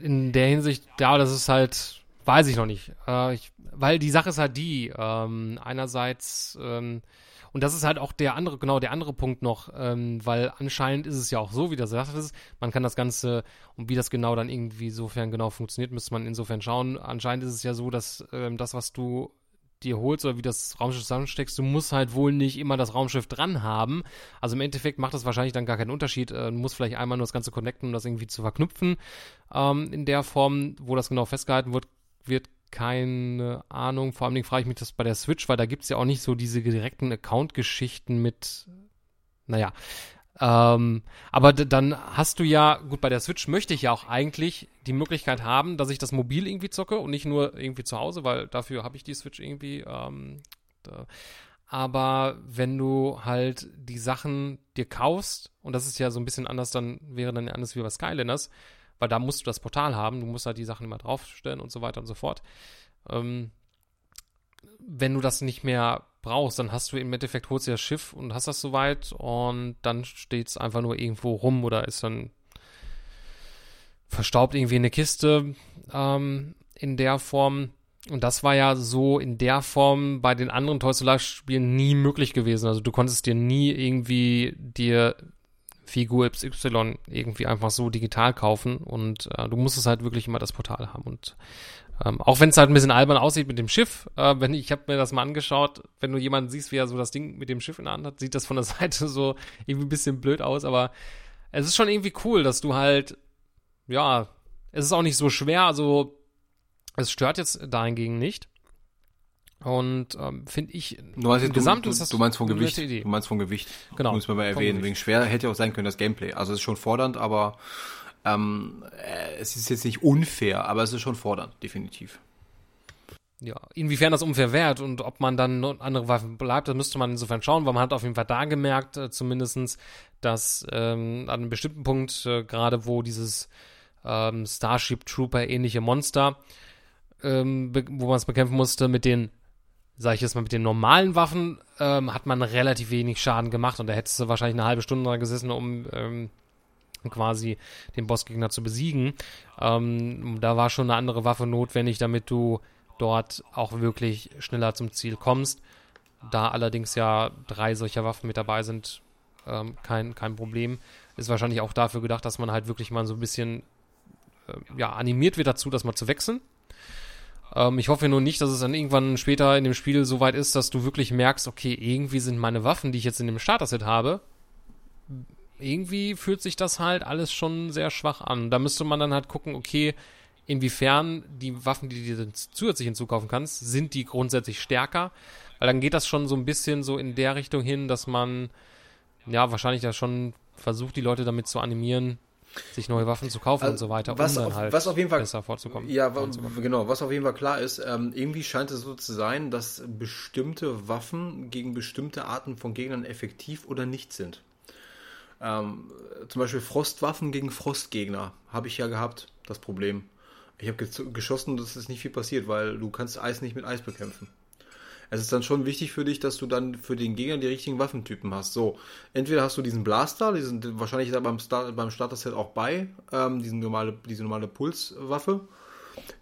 in der Hinsicht, ja, das ist halt, weiß ich noch nicht. Äh, ich, weil die Sache ist halt die, ähm, einerseits, ähm, und das ist halt auch der andere, genau der andere Punkt noch, ähm, weil anscheinend ist es ja auch so, wie das sagt ist, man kann das Ganze, und wie das genau dann irgendwie sofern genau funktioniert, müsste man insofern schauen. Anscheinend ist es ja so, dass ähm, das, was du dir holst oder wie das Raumschiff zusammensteckst, du musst halt wohl nicht immer das Raumschiff dran haben. Also im Endeffekt macht das wahrscheinlich dann gar keinen Unterschied. Äh, du musst vielleicht einmal nur das Ganze connecten, um das irgendwie zu verknüpfen. Ähm, in der Form, wo das genau festgehalten wird, wird keine Ahnung. Vor allem frage ich mich das bei der Switch, weil da gibt es ja auch nicht so diese direkten Account-Geschichten mit, naja, ähm, aber dann hast du ja, gut, bei der Switch möchte ich ja auch eigentlich die Möglichkeit haben, dass ich das mobil irgendwie zocke und nicht nur irgendwie zu Hause, weil dafür habe ich die Switch irgendwie. Ähm, aber wenn du halt die Sachen dir kaufst, und das ist ja so ein bisschen anders, dann wäre dann anders wie bei Skylanders, weil da musst du das Portal haben, du musst halt die Sachen immer draufstellen und so weiter und so fort. Ähm, wenn du das nicht mehr brauchst, dann hast du im Endeffekt holst du das Schiff und hast das soweit und dann steht es einfach nur irgendwo rum oder ist dann verstaubt irgendwie in eine Kiste ähm, in der Form. Und das war ja so in der Form bei den anderen Toy Story Spielen nie möglich gewesen. Also du konntest dir nie irgendwie dir Figur XY irgendwie einfach so digital kaufen und äh, du musstest halt wirklich immer das Portal haben und ähm, auch wenn es halt ein bisschen albern aussieht mit dem Schiff, äh, wenn ich habe mir das mal angeschaut, wenn du jemanden siehst, wie er so das Ding mit dem Schiff in der Hand hat, sieht das von der Seite so irgendwie ein bisschen blöd aus, aber es ist schon irgendwie cool, dass du halt, ja, es ist auch nicht so schwer, also es stört jetzt dahingegen nicht. Und ähm, finde ich, Du meinst, jetzt, insgesamt du, ist das du meinst vom eine Gewicht. Idee. Du meinst vom Gewicht. Genau, Muss man mal erwähnen. Gewicht. Wegen schwer hätte ja auch sein können, das Gameplay. Also es ist schon fordernd, aber ähm, äh, es ist jetzt nicht unfair, aber es ist schon fordernd, definitiv. ja, inwiefern das unfair wäre und ob man dann andere Waffen bleibt, das müsste man insofern schauen, weil man hat auf jeden Fall da gemerkt, äh, zumindestens, dass ähm, an einem bestimmten Punkt, äh, gerade wo dieses ähm, Starship Trooper ähnliche Monster, ähm, wo man es bekämpfen musste, mit den, sag ich jetzt mal, mit den normalen Waffen, ähm, hat man relativ wenig Schaden gemacht und da hättest du wahrscheinlich eine halbe Stunde dran gesessen, um ähm, quasi den Bossgegner zu besiegen. Ähm, da war schon eine andere Waffe notwendig, damit du dort auch wirklich schneller zum Ziel kommst. Da allerdings ja drei solcher Waffen mit dabei sind, ähm, kein, kein Problem. Ist wahrscheinlich auch dafür gedacht, dass man halt wirklich mal so ein bisschen äh, ja, animiert wird dazu, das mal zu wechseln. Ähm, ich hoffe nur nicht, dass es dann irgendwann später in dem Spiel so weit ist, dass du wirklich merkst, okay, irgendwie sind meine Waffen, die ich jetzt in dem Starter-Set habe, irgendwie fühlt sich das halt alles schon sehr schwach an. Da müsste man dann halt gucken, okay, inwiefern die Waffen, die du dir zusätzlich hinzukaufen kannst, sind die grundsätzlich stärker? Weil dann geht das schon so ein bisschen so in der Richtung hin, dass man ja wahrscheinlich ja schon versucht, die Leute damit zu animieren, sich neue Waffen zu kaufen Also, und so weiter, was um dann auf- halt was auf jeden Fall- besser vorzukommen. Ja, vorzukommen. genau. Was auf jeden Fall klar ist, ähm, irgendwie scheint es so zu sein, dass bestimmte Waffen gegen bestimmte Arten von Gegnern effektiv oder nicht sind. Ähm, zum Beispiel Frostwaffen gegen Frostgegner habe ich ja gehabt, das Problem. Ich habe ge geschossen, dass ist nicht viel passiert, weil du kannst Eis nicht mit Eis bekämpfen. Es ist dann schon wichtig für dich, dass du dann für den Gegner die richtigen Waffentypen hast. So, entweder hast du diesen Blaster, diesen, wahrscheinlich ist er beim, Star, beim Starter-Set auch bei, ähm, diesen normale, diese normale Pulswaffe.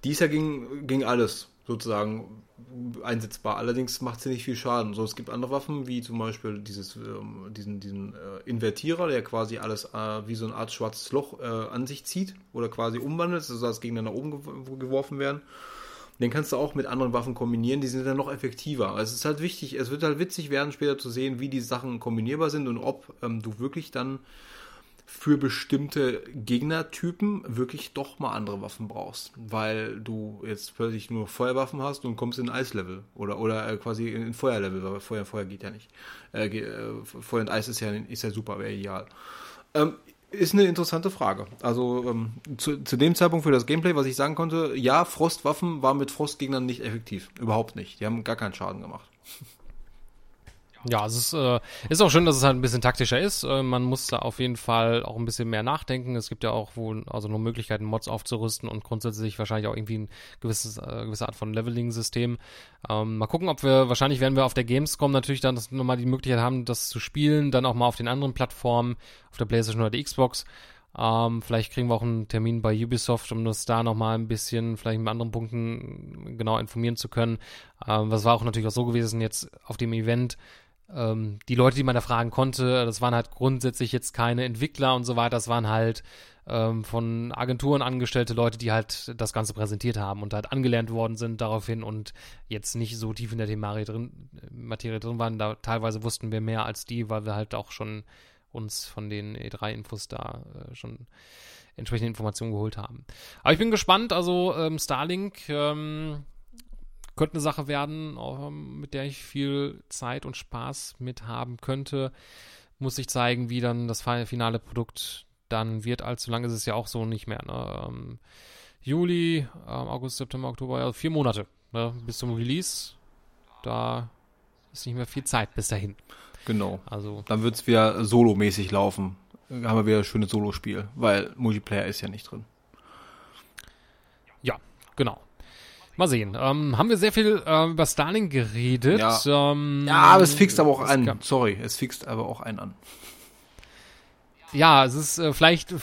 Die ist ja gegen, gegen alles sozusagen einsetzbar. Allerdings macht sie nicht viel Schaden. So, es gibt andere Waffen, wie zum Beispiel dieses, ähm, diesen, diesen äh, Invertierer, der quasi alles äh, wie so eine Art schwarzes Loch äh, an sich zieht oder quasi umwandelt, sodass Gegner nach oben gew geworfen werden. Den kannst du auch mit anderen Waffen kombinieren, die sind dann noch effektiver. Also es ist halt wichtig, es wird halt witzig werden, später zu sehen, wie die Sachen kombinierbar sind und ob ähm, du wirklich dann für bestimmte Gegnertypen wirklich doch mal andere Waffen brauchst. Weil du jetzt plötzlich nur Feuerwaffen hast und kommst in Eislevel oder, oder äh, quasi in, Feuerlevel, weil Feuer, Feuer geht ja nicht. Äh, äh, Feuer und Eis ist ja, ist ja super, wäre ideal. Ähm, ist eine interessante Frage. Also ähm, zu, zu dem Zeitpunkt für das Gameplay, was ich sagen konnte, ja, Frostwaffen waren mit Frostgegnern nicht effektiv. Überhaupt nicht. Die haben gar keinen Schaden gemacht. Ja, es ist, äh, ist auch schön, dass es halt ein bisschen taktischer ist. Äh, man muss da auf jeden Fall auch ein bisschen mehr nachdenken. Es gibt ja auch wohl also nur Möglichkeiten, Mods aufzurüsten und grundsätzlich wahrscheinlich auch irgendwie ein gewisses, äh, gewisse Art von Leveling-System. Ähm, mal gucken, ob wir, wahrscheinlich werden wir auf der Gamescom natürlich dann das nochmal die Möglichkeit haben, das zu spielen, dann auch mal auf den anderen Plattformen, auf der Playstation oder der Xbox. Ähm, vielleicht kriegen wir auch einen Termin bei Ubisoft, um uns da nochmal ein bisschen, vielleicht mit anderen Punkten genau informieren zu können. Ähm, was war auch natürlich auch so gewesen jetzt auf dem Event, ähm, die Leute, die man da fragen konnte, das waren halt grundsätzlich jetzt keine Entwickler und so weiter, das waren halt ähm, von Agenturen angestellte Leute, die halt das Ganze präsentiert haben und halt angelernt worden sind daraufhin und jetzt nicht so tief in der Thematik drin, Materie drin waren. Da teilweise wussten wir mehr als die, weil wir halt auch schon uns von den E3-Infos da äh, schon entsprechende Informationen geholt haben. Aber ich bin gespannt, also ähm, Starlink ähm, könnte eine Sache werden, ähm, mit der ich viel Zeit und Spaß mit haben könnte. Muss sich zeigen, wie dann das fi- finale Produkt dann wird. Allzu lange ist es ja auch so nicht mehr. Ne? Ähm, Juli, ähm, August, September, Oktober, ja, vier Monate ne? bis zum Release. Da ist nicht mehr viel Zeit bis dahin. Genau. Also, Dann wird's wieder solomäßig laufen. Dann haben wir wieder ein schönes Solospiel, weil Multiplayer ist ja nicht drin. ja, genau. Mal sehen. Ähm, haben wir sehr viel äh, über Starlink geredet. Ja. Ähm, Ja, aber es fixt aber auch an. gab- Sorry, es fixt aber auch einen an. Ja, es ist äh, vielleicht äh,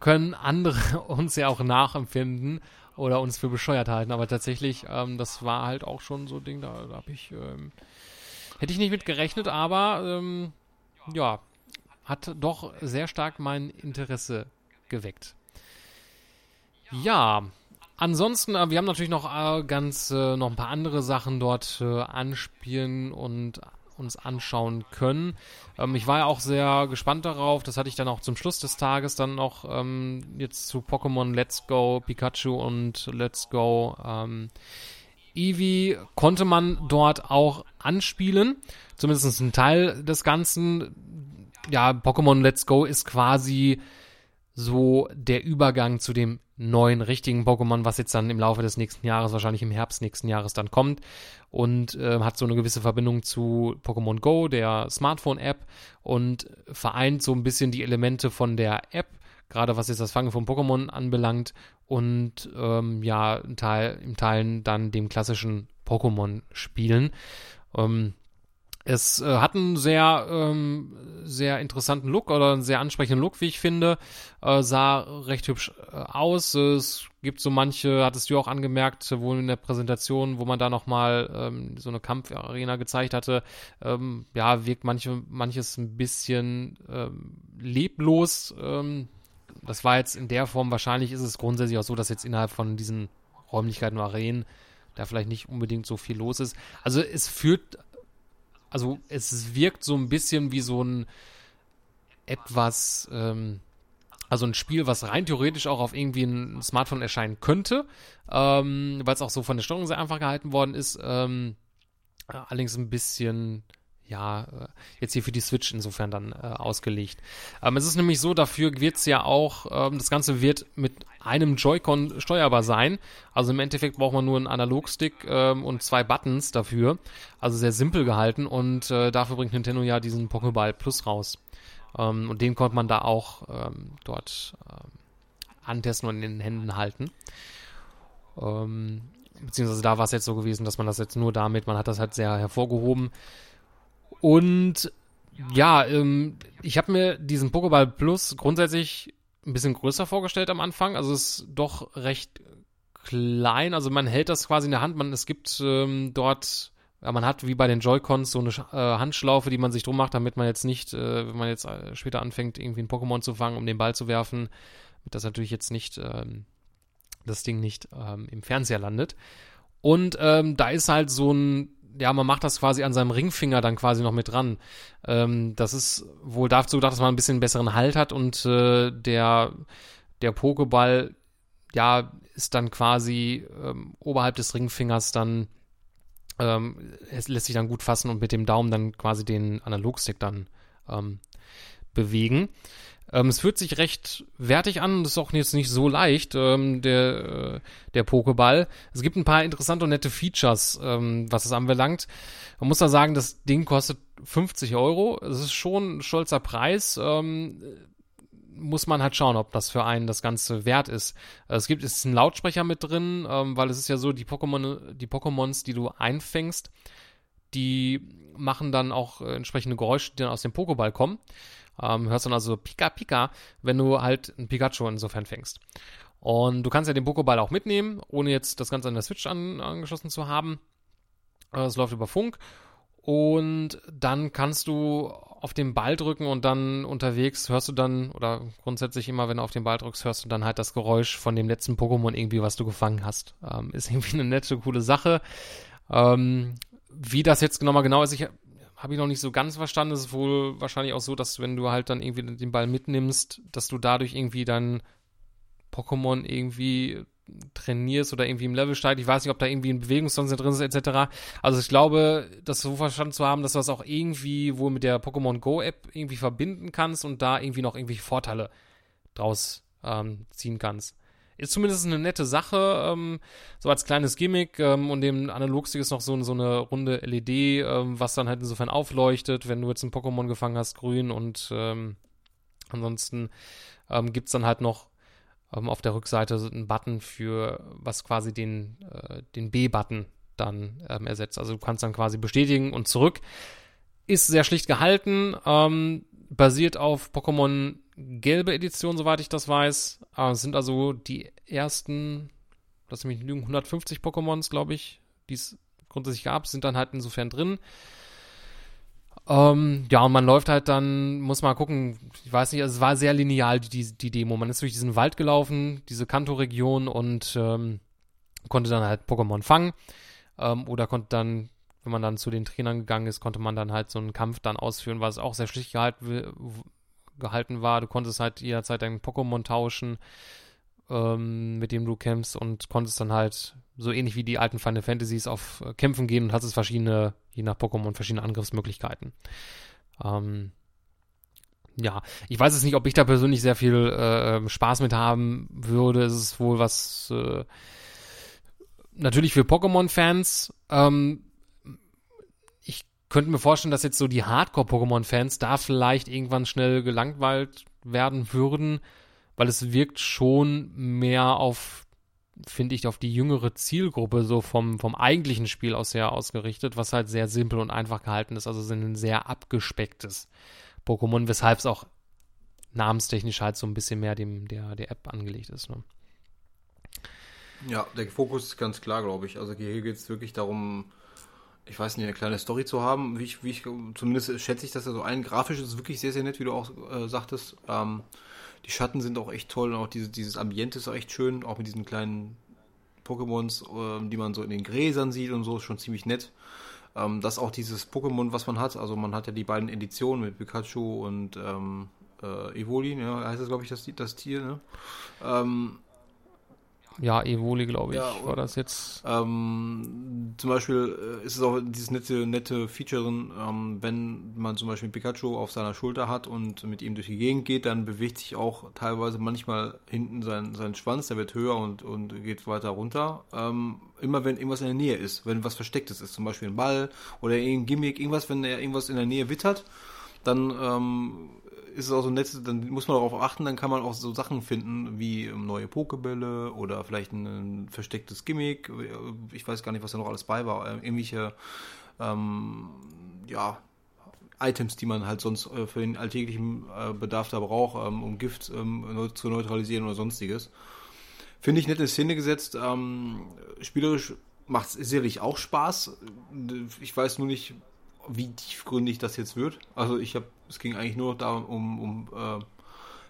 können andere uns ja auch nachempfinden oder uns für bescheuert halten, aber tatsächlich, ähm, das war halt auch schon so ein Ding, da, da habe ich, ähm, hätte ich nicht mit gerechnet, aber ähm, ja, hat doch sehr stark mein Interesse geweckt. Ja, ansonsten, äh, wir haben natürlich noch äh, ganz äh, noch ein paar andere Sachen dort äh, anspielen und uns anschauen können. Ähm, ich war ja auch sehr gespannt darauf. Das hatte ich dann auch zum Schluss des Tages dann noch ähm, jetzt zu Pokémon Let's Go Pikachu und Let's Go ähm, Eevee konnte man dort auch anspielen. Zumindest ein Teil des Ganzen. Ja, Pokémon Let's Go ist quasi so der Übergang zu dem neuen richtigen Pokémon, was jetzt dann im Laufe des nächsten Jahres, wahrscheinlich im Herbst nächsten Jahres dann kommt und äh, hat so eine gewisse Verbindung zu Pokémon Go, der Smartphone-App und vereint so ein bisschen die Elemente von der App, gerade was jetzt das Fangen von Pokémon anbelangt und ähm, ja, im Teil, im Teilen dann dem klassischen Pokémon-Spielen. Ähm, es äh, hat einen sehr, ähm, sehr interessanten Look oder einen sehr ansprechenden Look, wie ich finde. Äh, sah recht hübsch äh, aus. Es gibt so manche, hattest du auch angemerkt, wohl in der Präsentation, wo man da nochmal ähm, so eine Kampfarena gezeigt hatte. Ähm, ja, wirkt manche, manches ein bisschen ähm, leblos. Ähm, das war jetzt in der Form, wahrscheinlich ist es grundsätzlich auch so, dass jetzt innerhalb von diesen Räumlichkeiten und Arenen da vielleicht nicht unbedingt so viel los ist. Also es führt also es wirkt so ein bisschen wie so ein etwas, ähm, also ein Spiel, was rein theoretisch auch auf irgendwie ein Smartphone erscheinen könnte, ähm, weil es auch so von der Steuerung sehr einfach gehalten worden ist. Ähm, allerdings ein bisschen, ja, äh, jetzt hier für die Switch insofern dann äh, ausgelegt. Ähm, es ist nämlich so, dafür wird es ja auch, ähm, das Ganze wird mit einem Joy-Con steuerbar sein. Also im Endeffekt braucht man nur einen Analogstick ähm, und zwei Buttons dafür. Also sehr simpel gehalten und äh, dafür bringt Nintendo ja diesen Pokéball Plus raus. Ähm, und den konnte man da auch ähm, dort ähm, antesten und in den Händen halten. Beziehungsweise da war es jetzt so gewesen, dass man das jetzt nur damit, man hat das halt sehr hervorgehoben. Und ja, ähm, ich habe mir diesen Pokéball Plus grundsätzlich ein bisschen größer vorgestellt am Anfang. Also es ist doch recht klein. Also man hält das quasi in der Hand. Man, es gibt ähm, dort, ja, man hat wie bei den Joy-Cons so eine äh, Handschlaufe, die man sich drum macht, damit man jetzt nicht, äh, wenn man jetzt äh, später anfängt, irgendwie ein Pokémon zu fangen, um den Ball zu werfen, damit das natürlich jetzt nicht, ähm, das Ding nicht ähm, im Fernseher landet. Und ähm, da ist halt so ein, ja, man macht das quasi an seinem Ringfinger dann quasi noch mit dran. Ähm, das ist wohl dazu gedacht, dass man ein bisschen besseren Halt hat und äh, der, der Pokéball, ja, ist dann quasi ähm, oberhalb des Ringfingers dann, ähm, es lässt sich dann gut fassen und mit dem Daumen dann quasi den Analogstick dann ähm, bewegen. Ähm, es fühlt sich recht wertig an und ist auch jetzt nicht so leicht, ähm, der, äh, der Pokéball. Es gibt ein paar interessante und nette Features, ähm, was es anbelangt. Man muss da sagen, das Ding kostet 50 Euro. Es ist schon ein stolzer Preis. Ähm, muss man halt schauen, ob das für einen das Ganze wert ist. Es gibt ist ein Lautsprecher mit drin, ähm, weil es ist ja so, die Pokémon, die Pokémons, die du einfängst, die machen dann auch äh, entsprechende Geräusche, die dann aus dem Pokéball kommen. Ähm, hörst dann also Pika Pika, wenn du halt ein Pikachu insofern fängst. Und du kannst ja den Pokéball auch mitnehmen, ohne jetzt das Ganze an der Switch an, angeschlossen zu haben. Äh, Es läuft über Funk. Und dann kannst du auf den Ball drücken und dann unterwegs hörst du dann, oder grundsätzlich immer, wenn du auf den Ball drückst, hörst du dann halt das Geräusch von dem letzten Pokémon irgendwie, was du gefangen hast. Ähm, ist irgendwie eine nette, coole Sache. Ähm, wie das jetzt nochmal genau ist, ich habe ich noch nicht so ganz verstanden. Es ist wohl wahrscheinlich auch so, dass wenn du halt dann irgendwie den Ball mitnimmst, dass du dadurch irgendwie dann Pokémon irgendwie trainierst oder irgendwie im Level steigst. Ich weiß nicht, ob da irgendwie ein Bewegungssensor drin ist, etc. Also ich glaube, das so verstanden zu haben, dass du das auch irgendwie wohl mit der Pokémon Go App irgendwie verbinden kannst und da irgendwie noch irgendwie Vorteile draus ähm, ziehen kannst. Ist zumindest eine nette Sache, ähm, so als kleines Gimmick ähm, und dem Analogstick ist noch so, so eine runde LED, ähm, was dann halt insofern aufleuchtet, wenn du jetzt ein Pokémon gefangen hast, grün und ähm, ansonsten ähm, gibt's dann halt noch ähm, auf der Rückseite einen Button für, was quasi den, äh, den B-Button dann ähm, ersetzt. Also du kannst dann quasi bestätigen und zurück. Ist sehr schlicht gehalten, basiert auf Pokémon gelbe Edition, soweit ich das weiß. Äh, sind also die ersten, lass mich lügen, 150 Pokémons, glaube ich, die es grundsätzlich gab, sind dann halt insofern drin. Ähm, ja, und man läuft halt dann, muss mal gucken, ich weiß nicht, also es war sehr lineal, die, die Demo. Man ist durch diesen Wald gelaufen, diese Kanto-Region und ähm, konnte dann halt Pokémon fangen. Ähm, oder konnte dann, wenn man dann zu den Trainern gegangen ist, konnte man dann halt so einen Kampf dann ausführen, was auch sehr schlicht gehalten, gehalten war. Du konntest halt jederzeit deinen Pokémon tauschen, ähm, mit dem du kämpfst und konntest dann halt so ähnlich wie die alten Final Fantasies auf äh, Kämpfen gehen und hattest verschiedene, je nach Pokémon, verschiedene Angriffsmöglichkeiten. Ähm, ja, ich weiß jetzt nicht, ob ich da persönlich sehr viel äh, Spaß mit haben würde. Es ist wohl was äh, natürlich für Pokémon-Fans. Ähm, ich könnte mir vorstellen, dass jetzt so die Hardcore-Pokémon-Fans da vielleicht irgendwann schnell gelangweilt werden würden, weil es wirkt schon mehr auf finde ich, auf die jüngere Zielgruppe so vom, vom eigentlichen Spiel aus sehr ausgerichtet, was halt sehr simpel und einfach gehalten ist. Also sind ein sehr abgespecktes Pokémon, weshalb es auch namenstechnisch halt so ein bisschen mehr dem, der, der App angelegt ist. Ne? Ja, der Fokus ist ganz klar, glaube ich. Also hier geht es wirklich darum, ich weiß nicht, eine kleine Story zu haben. Wie ich, wie ich zumindest schätze ich, dass er so ein grafisch ist wirklich sehr, sehr nett, wie du auch äh, sagtest. Ähm, die Schatten sind auch echt toll und auch diese, dieses Ambiente ist auch echt schön, auch mit diesen kleinen Pokémons, ähm, die man so in den Gräsern sieht und so, ist schon ziemlich nett. Ähm, das auch dieses Pokémon, was man hat, also man hat ja die beiden Editionen mit Pikachu und ähm, äh, Evoli, ja, heißt das glaube ich das, das Tier, ne? Ähm, ja, Evoli, glaube ich, ja, war das jetzt. Ähm, zum Beispiel äh, ist es auch dieses nette, nette Feature drin, ähm, wenn man zum Beispiel Pikachu auf seiner Schulter hat und mit ihm durch die Gegend geht, dann bewegt sich auch teilweise manchmal hinten sein, sein Schwanz, der wird höher und, und geht weiter runter. Ähm, immer wenn irgendwas in der Nähe ist, wenn was Verstecktes ist, zum Beispiel ein Ball oder irgendein Gimmick, irgendwas, wenn er irgendwas in der Nähe wittert, dann ähm, ist es auch so nett, dann muss man darauf achten, dann kann man auch so Sachen finden wie ähm, neue Pokebälle oder vielleicht ein, verstecktes Gimmick. Ich weiß gar nicht, was da noch alles bei war. Äh, irgendwelche, ähm, ja, Items, die man halt sonst äh, für den alltäglichen äh, Bedarf da braucht, ähm, um Gift ähm, zu neutralisieren oder sonstiges. Finde ich nett in Szene gesetzt. Ähm, spielerisch macht es sicherlich auch Spaß. Ich weiß nur nicht, wie tiefgründig das jetzt wird. Also ich habe, es ging eigentlich nur darum, um, um äh,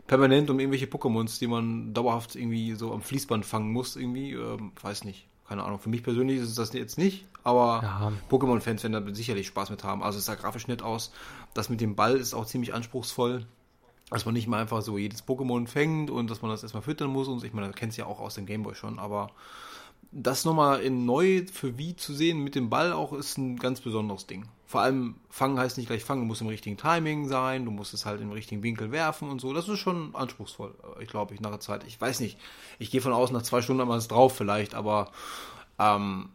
permanent um irgendwelche Pokémons, die man dauerhaft irgendwie so am Fließband fangen muss, irgendwie, ähm, weiß nicht. Keine Ahnung. Für mich persönlich ist es das jetzt nicht, aber ja. Pokémon-Fans werden da sicherlich Spaß mit haben. Also es sah grafisch nett aus. Das mit dem Ball ist auch ziemlich anspruchsvoll. Dass man nicht mal einfach so jedes Pokémon fängt und dass man das erstmal füttern muss und so. Ich meine, das kennt ja auch aus dem Gameboy schon, aber das nochmal in neu für wie zu sehen mit dem Ball auch ist ein ganz besonderes Ding. Vor allem fangen heißt nicht gleich fangen, du musst im richtigen Timing sein, du musst es halt im richtigen Winkel werfen und so. Das ist schon anspruchsvoll, ich glaube, ich nach der Zeit. Ich weiß nicht, ich gehe von aus, nach zwei Stunden einmal es drauf vielleicht, aber ähm,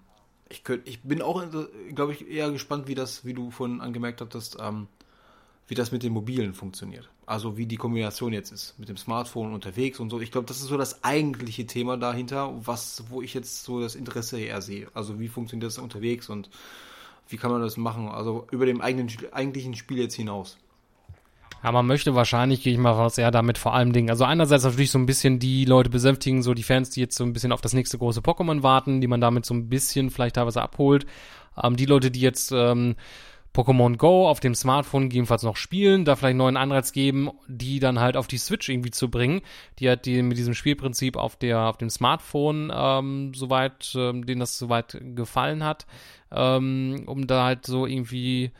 ich, könnt, ich bin auch, glaube ich, eher gespannt, wie das, wie du vorhin angemerkt hattest, ähm, wie das mit den Mobilen funktioniert. Also wie die Kombination jetzt ist mit dem Smartphone unterwegs und so. Ich glaube, das ist so das eigentliche Thema dahinter, was, wo ich jetzt so das Interesse eher sehe. Also wie funktioniert das unterwegs und wie kann man das machen? Also über dem eigenen, eigentlichen Spiel jetzt hinaus. Ja, man möchte wahrscheinlich, gehe ich mal raus, eher damit vor allem Dingen. Also einerseits natürlich so ein bisschen die Leute besänftigen, so die Fans, die jetzt so ein bisschen auf das nächste große Pokémon warten, die man damit so ein bisschen vielleicht teilweise abholt. Ähm, die Leute, die jetzt ähm, Pokémon Go auf dem Smartphone jedenfalls noch spielen, da vielleicht neuen Anreiz geben, die dann halt auf die Switch irgendwie zu bringen, die halt die mit diesem Spielprinzip auf der auf dem Smartphone ähm, soweit, ähm, denen das soweit gefallen hat, ähm, um da halt so irgendwie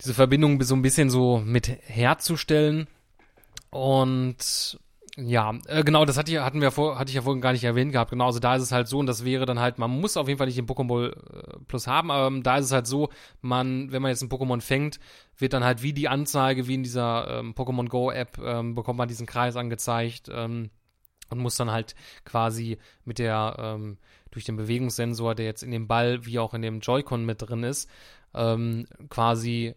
diese Verbindung so ein bisschen so mit herzustellen. Und ja, äh, genau, das hatte, hatten wir vor, hatte ich ja vorhin gar nicht erwähnt gehabt. Genau, also da ist es halt so, und das wäre dann halt, man muss auf jeden Fall nicht den Pokémon äh, Plus haben, aber ähm, da ist es halt so, man, wenn man jetzt ein Pokémon fängt, wird dann halt wie die Anzeige, wie in dieser ähm, Pokémon Go App, ähm, bekommt man diesen Kreis angezeigt, ähm, und muss dann halt quasi mit der, ähm, durch den Bewegungssensor, der jetzt in dem Ball wie auch in dem Joy-Con mit drin ist, ähm, quasi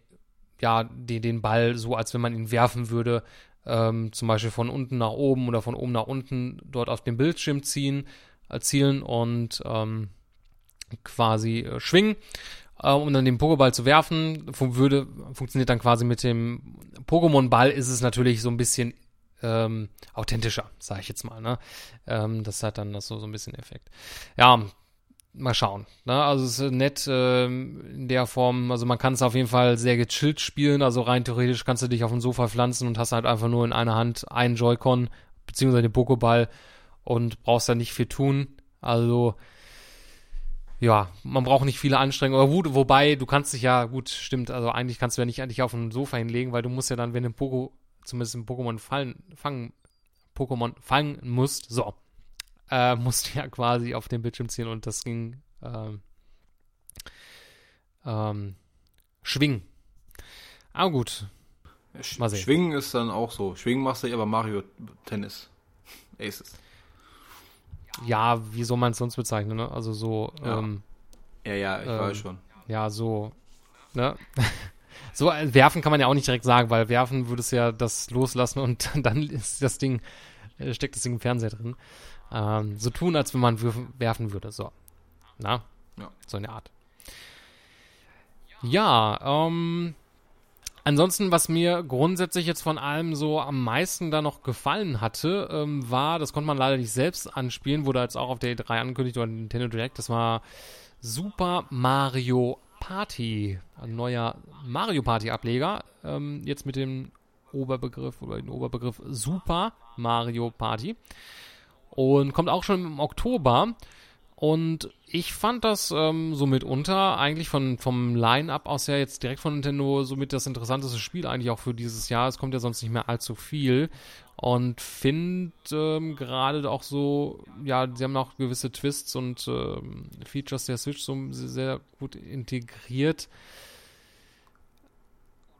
ja, den, den Ball so, als wenn man ihn werfen würde, ähm, zum Beispiel von unten nach oben oder von oben nach unten dort auf dem Bildschirm ziehen, erzielen und ähm, quasi äh, schwingen, äh, um dann den Pokéball zu werfen. Fun würde, funktioniert dann quasi mit dem Pokémon-Ball, ist es natürlich so ein bisschen ähm, authentischer, sage ich jetzt mal. Ne? Ähm, das hat dann das so, so ein bisschen Effekt. Ja, mal schauen. Ne? Also es ist nett ähm, in der Form, also man kann es auf jeden Fall sehr gechillt spielen, also rein theoretisch kannst du dich auf dem Sofa pflanzen und hast halt einfach nur in einer Hand einen Joy-Con beziehungsweise den Pokéball und brauchst da nicht viel tun. Also ja, man braucht nicht viele Anstrengungen. Aber gut, wobei, du kannst dich ja, gut, stimmt, also eigentlich kannst du ja nicht eigentlich auf dem Sofa hinlegen, weil du musst ja dann, wenn du Poko, zumindest ein Pokémon fallen, fangen, Pokémon fangen musst, so, äh, musst du ja quasi auf den Bildschirm ziehen und das ging ähm, ähm, schwingen. Aber gut. Mal sehen. Schwingen ist dann auch so. Schwingen machst du ja bei Mario Tennis. Aces. Ja, wie soll man es sonst bezeichnen, ne? Also so. Ja, ähm, ja, ja, ich ähm, weiß schon. Ja, so. Ne? so äh, werfen kann man ja auch nicht direkt sagen, weil werfen würde es ja das loslassen und dann ist das Ding, äh, steckt das Ding im Fernseher drin. Ähm, so tun, als wenn man werfen würde. So. Na? Ja. So eine Art. Ja, ähm. Ansonsten, was mir grundsätzlich jetzt von allem so am meisten da noch gefallen hatte, ähm, war, das konnte man leider nicht selbst anspielen, wurde jetzt auch auf der E3 angekündigt oder Nintendo Direct, das war Super Mario Party, ein neuer Mario Party Ableger, ähm, jetzt mit dem Oberbegriff oder den Oberbegriff Super Mario Party. Und kommt auch schon im Oktober. Und ich fand das ähm, so mitunter eigentlich von, vom Line-Up aus ja jetzt direkt von Nintendo somit das interessanteste Spiel eigentlich auch für dieses Jahr. Es kommt ja sonst nicht mehr allzu viel. Und finde ähm, gerade auch so, ja, sie haben auch gewisse Twists und ähm, Features der Switch so sehr gut integriert.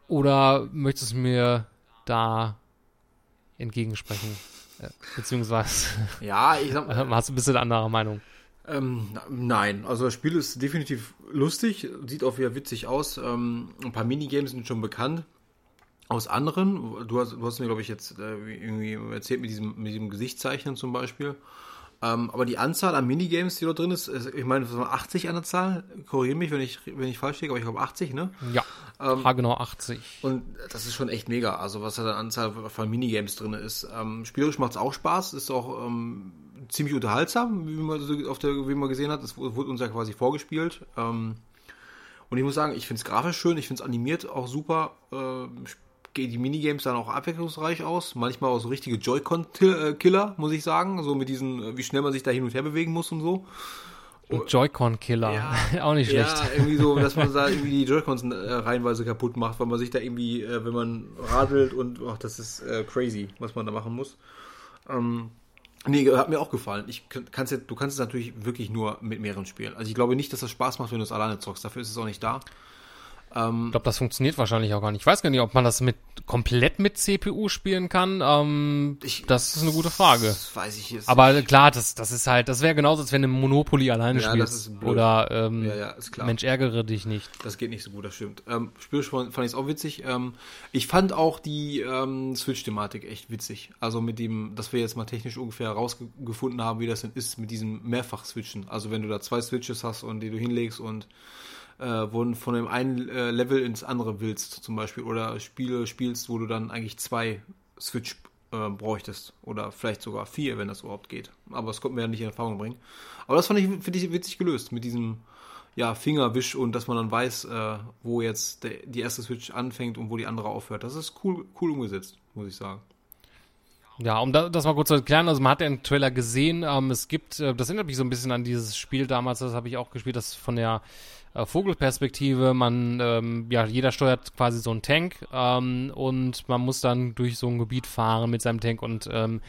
Oder möchtest du mir da entgegensprechen? Beziehungsweise ja, ich sag, hast du ein bisschen anderer Meinung? Ähm, nein, also das Spiel ist definitiv lustig, sieht auch wieder witzig aus. Ähm, ein paar Minigames sind schon bekannt. Aus anderen, du hast, du hast mir, glaube ich, jetzt äh, irgendwie erzählt mit diesem, mit diesem Gesichtszeichnen zum Beispiel. Ähm, aber die Anzahl an Minigames, die dort drin ist, ist ich meine, 80 an der Zahl. Korrigiere mich, wenn ich, wenn ich falsch liege, aber ich glaube 80, ne? Ja. Ähm, genau 80. Und das ist schon echt mega. Also, was da an Anzahl von Minigames drin ist. Ähm, spielerisch macht es auch Spaß, ist auch ähm, ziemlich unterhaltsam, wie man, so auf der, wie man gesehen hat. Das wurde uns ja quasi vorgespielt. Ähm, und ich muss sagen, ich finde es grafisch schön, ich finde es animiert auch super. Äh, die Minigames dann auch abwechslungsreich aus. Manchmal auch so richtige Joy-Con-Killer, muss ich sagen. So mit diesen, wie schnell man sich da hin und her bewegen muss und so. Joy-Con-Killer, ja, auch nicht schlecht. Ja, irgendwie so, dass man da irgendwie die Joy-Cons äh, reihenweise kaputt macht, weil man sich da irgendwie, äh, wenn man radelt und, ach, das ist äh, crazy, was man da machen muss. Ähm, nee, hat mir auch gefallen. Ich kann's jetzt, du kannst es natürlich wirklich nur mit mehreren spielen. Also ich glaube nicht, dass das Spaß macht, wenn du es alleine zockst. Dafür ist es auch nicht da. Ähm, ich glaube, das funktioniert wahrscheinlich auch gar nicht. Ich weiß gar nicht, ob man das mit komplett mit CPU spielen kann. Ähm, ich, das ist eine gute Frage. Das weiß ich jetzt. Aber nicht. klar, das, das ist halt, das wäre genauso, als wenn du Monopoly alleine ja, spielst. Oder ähm, ja, ja, Mensch, ärgere dich nicht. Das geht nicht so gut, das stimmt. Ähm, Spiel fand ich es auch witzig. Ähm, ich fand auch die ähm, Switch-Thematik echt witzig. Also mit dem, dass wir jetzt mal technisch ungefähr herausgefunden haben, wie das denn ist mit diesem Mehrfach-Switchen. Also wenn du da zwei Switches hast und die du hinlegst und äh, wo du von dem einen äh, Level ins andere willst, zum Beispiel, oder Spiele spielst, wo du dann eigentlich zwei Switch äh, bräuchtest. Oder vielleicht sogar vier, wenn das überhaupt geht. Aber das konnten wir ja nicht in Erfahrung bringen. Aber das fand ich, finde ich witzig gelöst mit diesem ja, Fingerwisch und dass man dann weiß, äh, wo jetzt der, die erste Switch anfängt und wo die andere aufhört. Das ist cool, cool umgesetzt, muss ich sagen. Ja, um das mal kurz zu erklären, also man hat den Trailer gesehen, ähm, es gibt, äh, das erinnert mich so ein bisschen an dieses Spiel damals, das habe ich auch gespielt, das von der äh, Vogelperspektive. Man, ähm, ja, jeder steuert quasi so einen Tank ähm, und man muss dann durch so ein Gebiet fahren mit seinem Tank und ähm,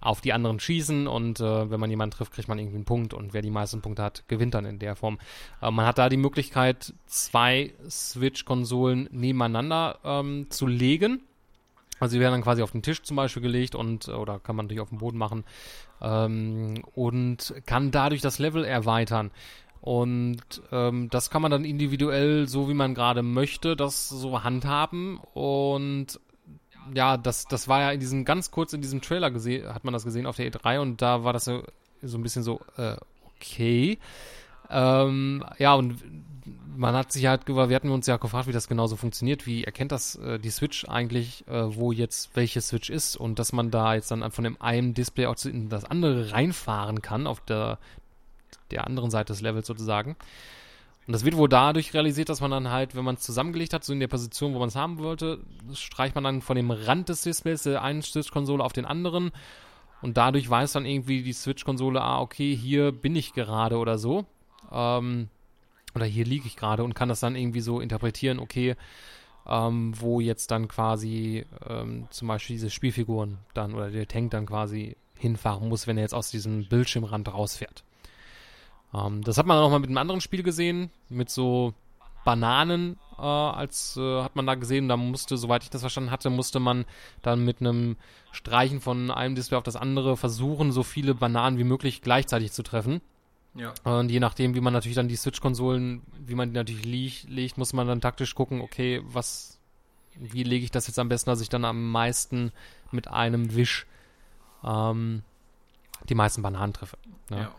auf die anderen schießen und äh, wenn man jemanden trifft, kriegt man irgendwie einen Punkt und wer die meisten Punkte hat, gewinnt dann in der Form. Äh, man hat da die Möglichkeit, zwei Switch-Konsolen nebeneinander ähm, zu legen. Also die werden dann quasi auf den Tisch zum Beispiel gelegt und oder kann man natürlich auf den Boden machen ähm, und kann dadurch das Level erweitern. Und ähm, das kann man dann individuell, so wie man gerade möchte, das so handhaben. Und ja, das, das war ja in diesem, ganz kurz in diesem Trailer gesehen, hat man das gesehen auf der E3 und da war das so, so ein bisschen so, äh, okay. Ähm, ja, und man hat sich halt, wir hatten uns ja gefragt, wie das genauso funktioniert. Wie erkennt das äh, die Switch eigentlich, äh, wo jetzt welche Switch ist und dass man da jetzt dann von dem einen Display auch in das andere reinfahren kann, auf der, der anderen Seite des Levels sozusagen. Und das wird wohl dadurch realisiert, dass man dann halt, wenn man es zusammengelegt hat, so in der Position, wo man es haben wollte, streicht man dann von dem Rand des Displays der einen Switch-Konsole auf den anderen. Und dadurch weiß dann irgendwie die Switch-Konsole, ah, okay, hier bin ich gerade oder so. Ähm, oder hier liege ich gerade und kann das dann irgendwie so interpretieren, okay, ähm, wo jetzt dann quasi ähm, zum Beispiel diese Spielfiguren dann oder der Tank dann quasi hinfahren muss, wenn er jetzt aus diesem Bildschirmrand rausfährt. Ähm, das hat man auch mal mit einem anderen Spiel gesehen, mit so Bananen, äh, als äh, hat man da gesehen, da musste, soweit ich das verstanden hatte, musste man dann mit einem Streichen von einem Display auf das andere versuchen, so viele Bananen wie möglich gleichzeitig zu treffen. Ja. Und je nachdem, wie man natürlich dann die Switch-Konsolen, wie man die natürlich legt, muss man dann taktisch gucken, okay, was, wie lege ich das jetzt am besten, dass ich dann am meisten mit einem Wisch ähm, die meisten Bananen treffe. Ne? Ja.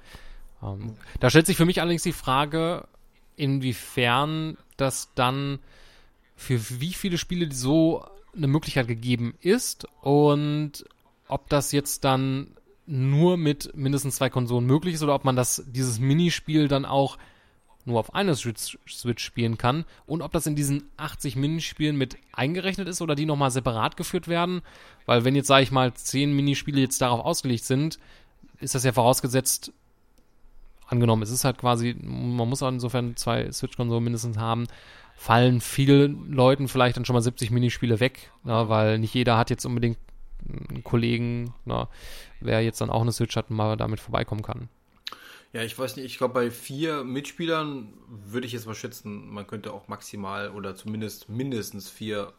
Ähm, da stellt sich für mich allerdings die Frage, inwiefern das dann für wie viele Spiele so eine Möglichkeit gegeben ist und ob das jetzt dann nur mit mindestens zwei Konsolen möglich ist oder ob man das, dieses Minispiel dann auch nur auf einer Switch, Switch spielen kann und ob das in diesen 80 Minispielen mit eingerechnet ist oder die nochmal separat geführt werden. Weil wenn jetzt, sage ich mal, 10 Minispiele jetzt darauf ausgelegt sind, ist das ja vorausgesetzt, angenommen, es ist halt quasi, man muss auch insofern zwei Switch-Konsolen mindestens haben, fallen vielen Leuten vielleicht dann schon mal 70 Minispiele weg, ja, weil nicht jeder hat jetzt unbedingt einen Kollegen, na, wer jetzt dann auch eine Switch hat, mal damit vorbeikommen kann. Ja, ich weiß nicht, ich glaube, bei vier Mitspielern würde ich jetzt mal schätzen, man könnte auch maximal oder zumindest mindestens vier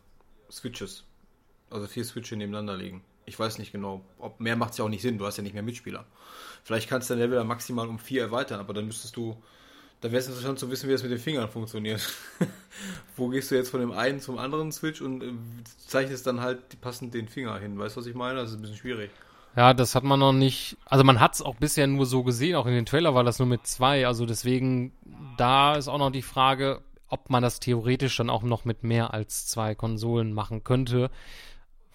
Switches, also vier Switches nebeneinander legen. Ich weiß nicht genau, ob mehr macht es ja auch nicht Sinn, du hast ja nicht mehr Mitspieler. Vielleicht kannst du dein Level dann maximal um vier erweitern, aber dann müsstest du, da wäre es interessant zu wissen, wie das mit den Fingern funktioniert. Wo gehst du jetzt von dem einen zum anderen Switch und äh, zeichnest dann halt passend den Finger hin? Weißt du, was ich meine? Das ist ein bisschen schwierig. Ja, das hat man noch nicht. Also man hat es auch bisher nur so gesehen, auch in den Trailer war das nur mit zwei. Also deswegen, da ist auch noch die Frage, ob man das theoretisch dann auch noch mit mehr als zwei Konsolen machen könnte.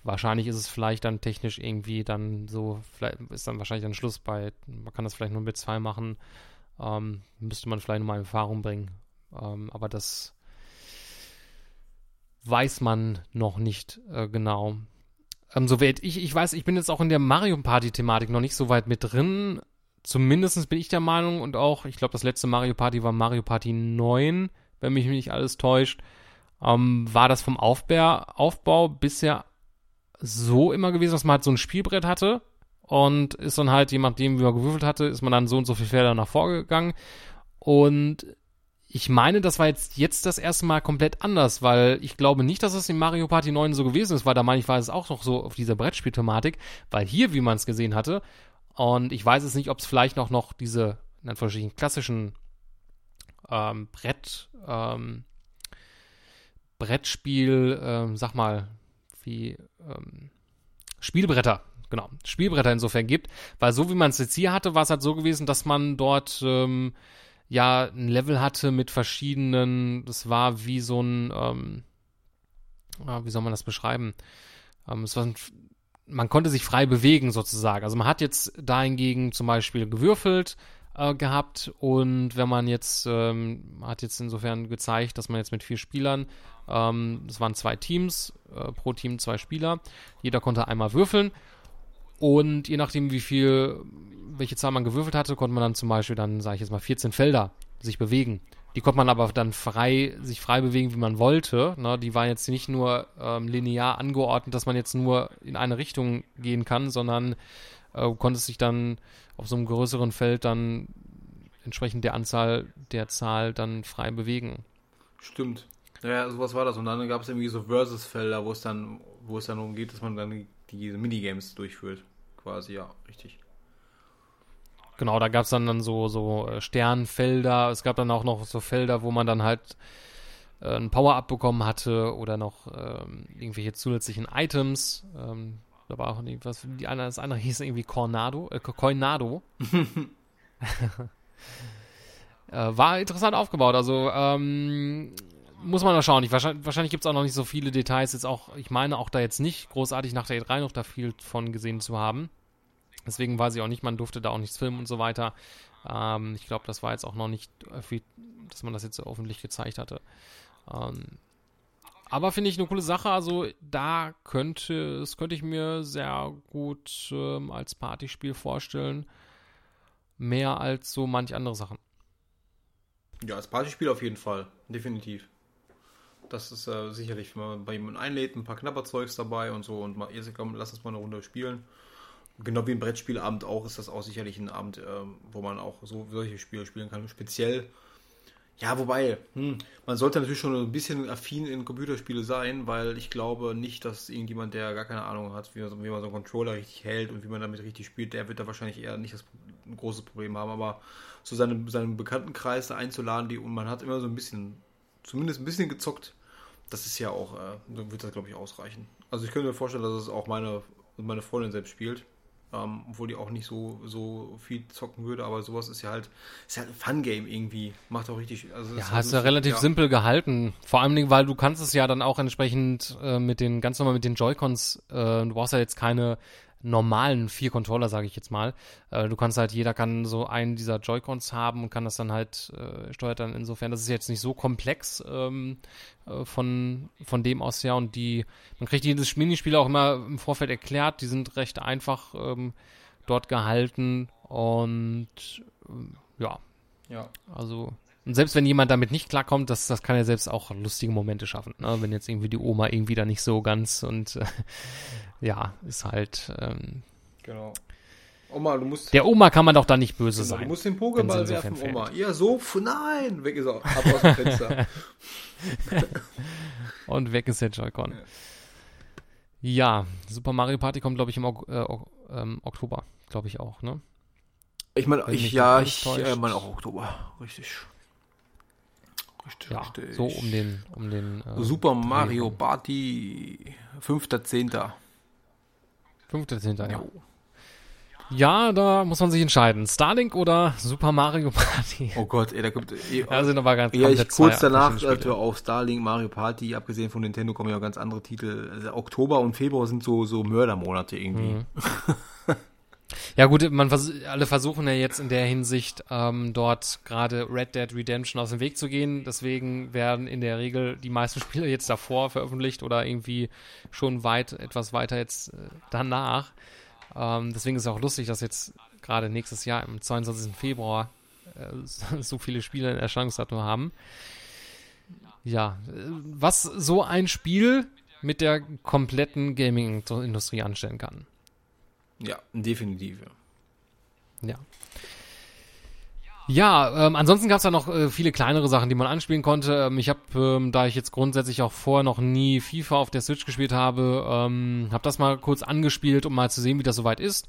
Wahrscheinlich ist es vielleicht dann technisch irgendwie dann so, vielleicht ist dann wahrscheinlich ein Schluss bei, man kann das vielleicht nur mit zwei machen. Ähm, müsste man vielleicht nochmal in Erfahrung bringen. Ähm, aber das weiß man noch nicht äh, genau. Ähm, soweit ich, ich weiß, ich bin jetzt auch in der Mario Party-Thematik noch nicht so weit mit drin. Zumindest bin ich der Meinung und auch, ich glaube, das letzte Mario Party war Mario Party 9, wenn mich nicht alles täuscht. Ähm, war das vom Aufbau, Aufbau bisher so immer gewesen, dass man halt so ein Spielbrett hatte und ist dann halt, je nachdem, wie man gewürfelt hatte, ist man dann so und so viele Felder nach vorgegangen. Und ich meine, das war jetzt, jetzt das erste Mal komplett anders, weil ich glaube nicht, dass es in Mario Party 9 so gewesen ist, weil da meine ich, war es auch noch so auf dieser Brettspielthematik, weil hier, wie man es gesehen hatte, und ich weiß es nicht, ob es vielleicht noch, noch diese, in Anführungsstrichen, klassischen ähm, Brett, ähm, Brettspiel, ähm, sag mal, wie ähm, Spielbretter, genau, Spielbretter insofern gibt, weil so wie man es jetzt hier hatte, war es halt so gewesen, dass man dort ähm, ja ein Level hatte mit verschiedenen, das war wie so ein, ähm, ja, wie soll man das beschreiben? Ähm, es war ein, man konnte sich frei bewegen sozusagen. Also man hat jetzt dahingegen zum Beispiel gewürfelt äh, gehabt und wenn man jetzt, ähm, hat jetzt insofern gezeigt, dass man jetzt mit vier Spielern, ähm, es waren zwei Teams, äh, pro Team zwei Spieler, jeder konnte einmal würfeln und je nachdem, wie viel, welche Zahl man gewürfelt hatte, konnte man dann zum Beispiel dann, sage ich jetzt mal, 14 Felder sich bewegen. Die konnte man aber dann frei, sich frei bewegen, wie man wollte. Ne? Die waren jetzt nicht nur ähm, linear angeordnet, dass man jetzt nur in eine Richtung gehen kann, sondern äh, konnte sich dann auf so einem größeren Feld dann entsprechend der Anzahl der Zahl dann frei bewegen. Stimmt. Ja, sowas war das. Und dann gab es irgendwie so Versus-Felder, wo es dann, wo es dann darum geht, dass man dann diese Minigames durchführt. Quasi, ja, richtig. genau, da gab es dann, dann so, so äh, Sternfelder. Es gab dann auch noch so Felder, wo man dann halt äh, ein Power-Up bekommen hatte oder noch ähm, irgendwelche zusätzlichen Items. Ähm, da war auch irgendwas, die eine, das andere hieß irgendwie Cornado, äh, Coinado. äh, war interessant aufgebaut. Also ähm, muss man da schauen. Ich, wahrscheinlich wahrscheinlich gibt es auch noch nicht so viele Details. Jetzt auch, ich meine auch da jetzt nicht großartig nach der E3 noch da viel von gesehen zu haben. Deswegen weiß ich auch nicht, man durfte da auch nichts filmen und so weiter. Ähm, ich glaube, das war jetzt auch noch nicht, dass man das jetzt so öffentlich gezeigt hatte. Ähm, aber finde ich eine coole Sache. Also da könnte, das könnte ich mir sehr gut ähm, als Partyspiel vorstellen. Mehr als so manch andere Sachen. Ja, als Partyspiel auf jeden Fall. Definitiv. Das ist äh, sicherlich, wenn man bei jemandem einlädt, ein paar Knapperzeugs dabei und so und mal, jetzt komm, lass uns mal eine Runde spielen. Genau wie ein Brettspielabend auch, ist das auch sicherlich ein Abend, äh, wo man auch so solche Spiele spielen kann. Speziell ja, wobei, hm, man sollte natürlich schon ein bisschen affin in Computerspiele sein, weil ich glaube nicht, dass irgendjemand, der gar keine Ahnung hat, wie man, wie man so einen Controller richtig hält und wie man damit richtig spielt, der wird da wahrscheinlich eher nicht das ein großes Problem haben. Aber so seinen, seinen Bekanntenkreis einzuladen, die und man hat immer so ein bisschen, zumindest ein bisschen gezockt, das ist ja auch, äh, wird das glaube ich ausreichen. Also ich könnte mir vorstellen, dass es auch meine, meine Freundin selbst spielt. Ähm, obwohl die auch nicht so, so viel zocken würde, aber sowas ist ja halt, ist ja halt ein Fun-Game irgendwie. Macht auch richtig. Also ja, hast du relativ ja. simpel gehalten. Vor allem, weil du kannst es ja dann auch entsprechend äh, mit den, ganz normal mit den Joy-Cons, äh, du brauchst ja jetzt keine normalen vier Controller, sage ich jetzt mal. Äh, du kannst halt, jeder kann so einen dieser Joy-Cons haben und kann das dann halt äh, steuert dann insofern. Das ist jetzt nicht so komplex ähm, äh, von, von dem aus her und die, man kriegt jedes Minispiel auch immer im Vorfeld erklärt, die sind recht einfach ähm, dort gehalten und ähm, ja, Ja. also und selbst wenn jemand damit nicht klarkommt, das, das kann ja selbst auch lustige Momente schaffen. Ne? Wenn jetzt irgendwie die Oma irgendwie da nicht so ganz und äh, ja, ist halt. Ähm, Genau. Oma, du musst. der Oma kann man doch da nicht böse genau, sein. du musst den Pokéball werfen, Oma. Ja, so, nein! Weg ist er. Ab aus dem Fenster. Und weg ist der Joy-Con. Ja, Super Mario Party kommt, glaube ich, im Ok äh, ähm, Oktober. Glaube ich auch, ne? Ich meine, ich, ja, ich äh, meine auch Oktober. Richtig. Richtig, Ja, richtig. so um den. Um den äh, Super Mario. Party 5.10. 15. Ja. ja, da muss man sich entscheiden. Starlink oder Super Mario Party? Oh Gott, ey, da kommt. Eh, Da sind aber ganz Ja, ich kurz danach äh, auf Starlink, Mario Party, abgesehen von Nintendo kommen ja ganz andere Titel. Also Oktober und Februar sind so, so Mördermonate irgendwie. Mhm. Ja gut, man vers alle versuchen ja jetzt in der Hinsicht ähm, dort gerade Red Dead Redemption aus dem Weg zu gehen. Deswegen werden in der Regel die meisten Spiele jetzt davor veröffentlicht oder irgendwie schon weit etwas weiter jetzt äh, danach. Ähm, deswegen ist es auch lustig, dass jetzt gerade nächstes Jahr am 22. Februar äh, so viele Spiele in Erscheinungsdatum haben. Ja, äh, was so ein Spiel mit der kompletten Gaming-Industrie anstellen kann. Ja, definitiv. Ja. Ja. Ähm, ansonsten gab es da noch äh, viele kleinere Sachen, die man anspielen konnte. Ähm, ich habe, ähm, da ich jetzt grundsätzlich auch vorher noch nie FIFA auf der Switch gespielt habe, ähm, habe das mal kurz angespielt, um mal zu sehen, wie das soweit ist.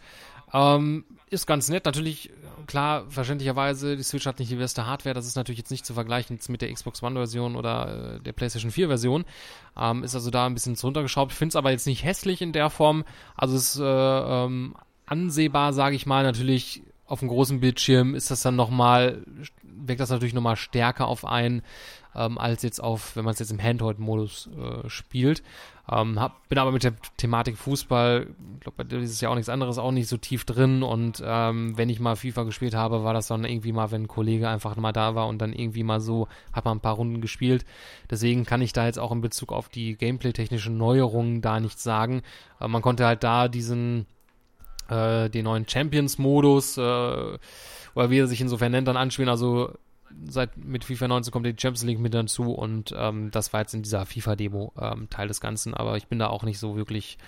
Ähm, ist ganz nett. Natürlich, klar, verständlicherweise, die Switch hat nicht die beste Hardware. Das ist natürlich jetzt nicht zu vergleichen mit der Xbox One-Version oder äh, der PlayStation 4-Version. Ähm, ist also da ein bisschen runtergeschraubt. Ich finde es aber jetzt nicht hässlich in der Form. Also es ist äh, ähm, ansehbar, sage ich mal. Natürlich auf dem großen Bildschirm ist das dann nochmal, wirkt das natürlich nochmal stärker auf einen, ähm, als jetzt auf, wenn man es jetzt im Handheld-Modus äh, spielt. Ähm, hab, bin aber mit der Thematik Fußball, ich glaube, bei dir ist es ja auch nichts anderes, auch nicht so tief drin. Und ähm, wenn ich mal FIFA gespielt habe, war das dann irgendwie mal, wenn ein Kollege einfach mal da war und dann irgendwie mal so, hat man ein paar Runden gespielt. Deswegen kann ich da jetzt auch in Bezug auf die gameplay-technischen Neuerungen da nichts sagen. Äh, man konnte halt da diesen äh, den neuen Champions-Modus, äh, oder wie er sich insofern nennt, dann anspielen. Also seit mit FIFA 19 kommt die Champions League mit dazu und ähm, das war jetzt in dieser FIFA-Demo ähm, Teil des Ganzen, aber ich bin da auch nicht so wirklich.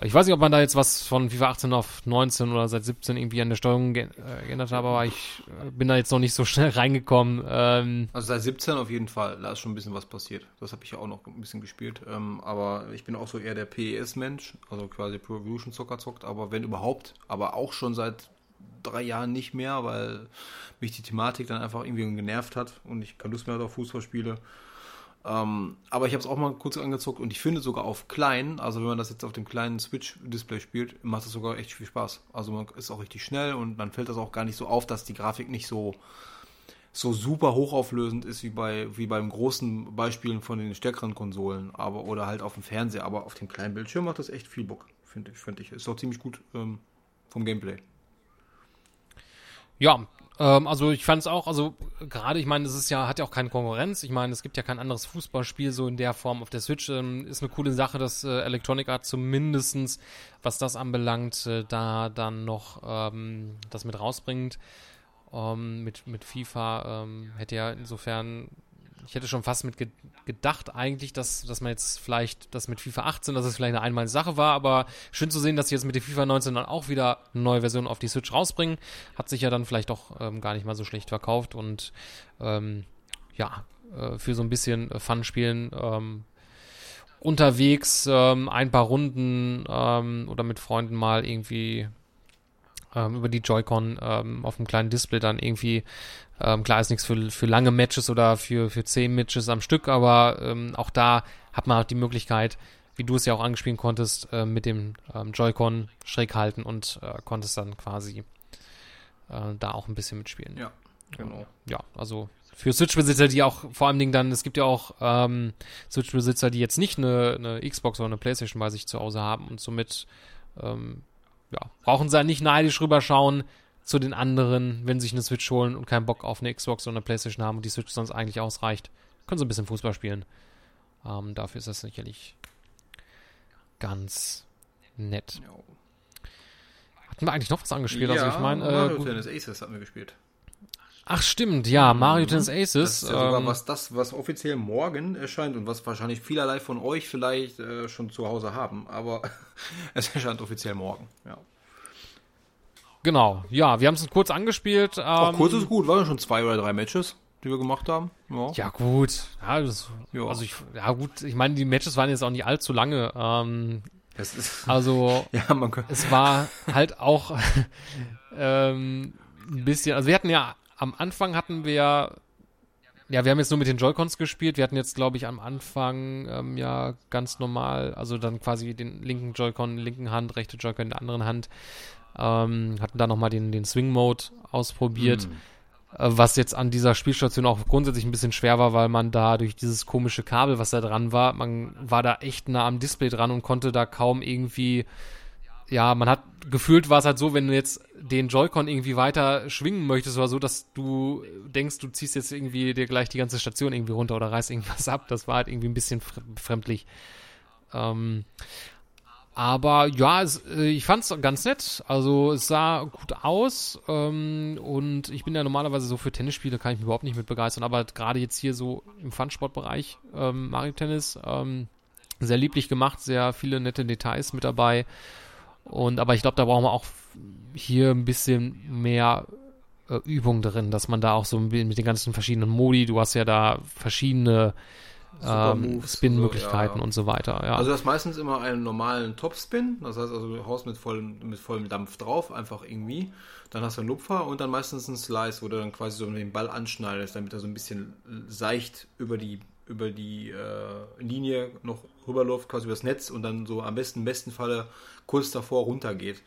Ich weiß nicht, ob man da jetzt was von FIFA 18 auf 19 oder seit 17 irgendwie an der Steuerung ge äh, geändert hat, aber ich äh, bin da jetzt noch nicht so schnell reingekommen. Ähm, Also seit 17 auf jeden Fall, da ist schon ein bisschen was passiert. Das habe ich ja auch noch ein bisschen gespielt. Ähm, aber ich bin auch so eher der PES-Mensch, also quasi Pro Evolution Soccer zockt, aber wenn überhaupt, aber auch schon seit drei Jahren nicht mehr, weil mich die Thematik dann einfach irgendwie genervt hat und ich keine Lust mehr auf Fußballspiele. Ähm, aber ich habe es auch mal kurz angezockt und ich finde sogar auf klein, also wenn man das jetzt auf dem kleinen Switch-Display spielt, macht es sogar echt viel Spaß. Also man ist auch richtig schnell und dann fällt das auch gar nicht so auf, dass die Grafik nicht so so super hochauflösend ist wie bei wie beim großen Beispielen von den stärkeren Konsolen, aber oder halt auf dem Fernseher, aber auf dem kleinen Bildschirm macht das echt viel Bock, finde ich, finde ich. Ist auch ziemlich gut ähm, vom Gameplay. Ja, ähm, also ich fand es auch, also gerade, ich meine, es ist ja, hat ja auch keine Konkurrenz. Ich meine, es gibt ja kein anderes Fußballspiel so in der Form auf der Switch. Ähm, ist eine coole Sache, dass äh, Electronic Arts zumindestens, was das anbelangt, äh, da dann noch ähm, das mit rausbringt. Ähm, mit, mit FIFA ähm, hätte ja insofern ich hätte schon fast mit ge gedacht eigentlich, dass, dass man jetzt vielleicht das mit FIFA 18, dass es vielleicht eine einmalige Sache war, aber schön zu sehen, dass sie jetzt mit der FIFA 19 dann auch wieder eine neue Version auf die Switch rausbringen. Hat sich ja dann vielleicht doch ähm, gar nicht mal so schlecht verkauft und ähm, ja, äh, für so ein bisschen Fun-Spielen ähm, unterwegs ähm, ein paar Runden ähm, oder mit Freunden mal irgendwie ähm, über die Joy-Con ähm, auf dem kleinen Display dann irgendwie ähm, klar ist nichts für, für lange Matches oder für, für zehn Matches am Stück, aber ähm, auch da hat man auch die Möglichkeit, wie du es ja auch angespielt konntest, äh, mit dem ähm, Joy-Con schräg halten und äh, konntest dann quasi äh, da auch ein bisschen mitspielen. Ja, genau. Ja, also für Switch-Besitzer, die auch vor allen Dingen dann, es gibt ja auch ähm, Switch-Besitzer, die jetzt nicht eine, eine Xbox oder eine Playstation bei sich zu Hause haben und somit ähm, ja, brauchen sie ja nicht neidisch rüberschauen, zu den anderen, wenn sie sich eine Switch holen und keinen Bock auf eine Xbox oder eine Playstation haben und die Switch sonst eigentlich ausreicht, können sie ein bisschen Fußball spielen. Ähm, dafür ist das sicherlich ganz nett. Hatten wir eigentlich noch was angespielt? Ja, also ich meine, äh, Mario gut. Tennis Aces hatten wir gespielt. Ach stimmt, ja, Mario Mhm. Tennis Aces. Das ist ja sogar ähm, was das, was offiziell morgen erscheint und was wahrscheinlich vielerlei von euch vielleicht äh, schon zu Hause haben, aber es erscheint offiziell morgen. Ja. Genau, ja, wir haben es kurz angespielt. Ähm, Auch kurz ist gut, waren schon zwei oder drei Matches, die wir gemacht haben. Ja. Ja, gut. Ja, das, Ja. Also ich, ja gut, ich meine, die Matches waren jetzt auch nicht allzu lange. Ähm, ist, also ja, man kann, es war halt auch ähm, ein bisschen, also wir hatten ja, am Anfang hatten wir, ja, wir haben jetzt nur mit den Joy-Cons gespielt. Wir hatten jetzt, glaube ich, am Anfang ähm, ja ganz normal, also dann quasi den linken Joy-Con in der linken Hand, rechte Joy-Con in der anderen Hand. Ähm, hatten da nochmal den, den Swing-Mode ausprobiert. Hm. Äh, Was jetzt an dieser Spielstation auch grundsätzlich ein bisschen schwer war, weil man da durch dieses komische Kabel, was da dran war, man war da echt nah am Display dran und konnte da kaum irgendwie, ja, man hat gefühlt war es halt so, wenn du jetzt den Joy-Con irgendwie weiter schwingen möchtest oder so, dass du denkst, du ziehst jetzt irgendwie dir gleich die ganze Station irgendwie runter oder reißt irgendwas ab. Das war halt irgendwie ein bisschen fre- befremdlich. Ähm, aber ja, es, äh, ich fand's ganz nett. Also es sah gut aus ähm, und ich bin ja normalerweise so für Tennisspiele kann ich mich überhaupt nicht mit begeistern, aber gerade jetzt hier so im Fun-Sport-Bereich ähm, Mario Tennis ähm, sehr lieblich gemacht, sehr viele nette Details mit dabei und aber ich glaube, da brauchen wir auch hier ein bisschen mehr äh, Übung drin, dass man da auch so ein bisschen mit den ganzen verschiedenen Modi, du hast ja da verschiedene ähm, Spin-Möglichkeiten so, ja. und so weiter. Ja. Also das meistens immer einen normalen Topspin, das heißt also du haust mit vollem, mit vollem Dampf drauf, einfach irgendwie. Dann hast du einen Lupfer und dann meistens einen Slice, wo du dann quasi so den Ball anschneidest, damit er so ein bisschen seicht über die über die äh, Linie noch rüberläuft, quasi übers Netz und dann so am besten, im besten Falle kurz davor runtergeht.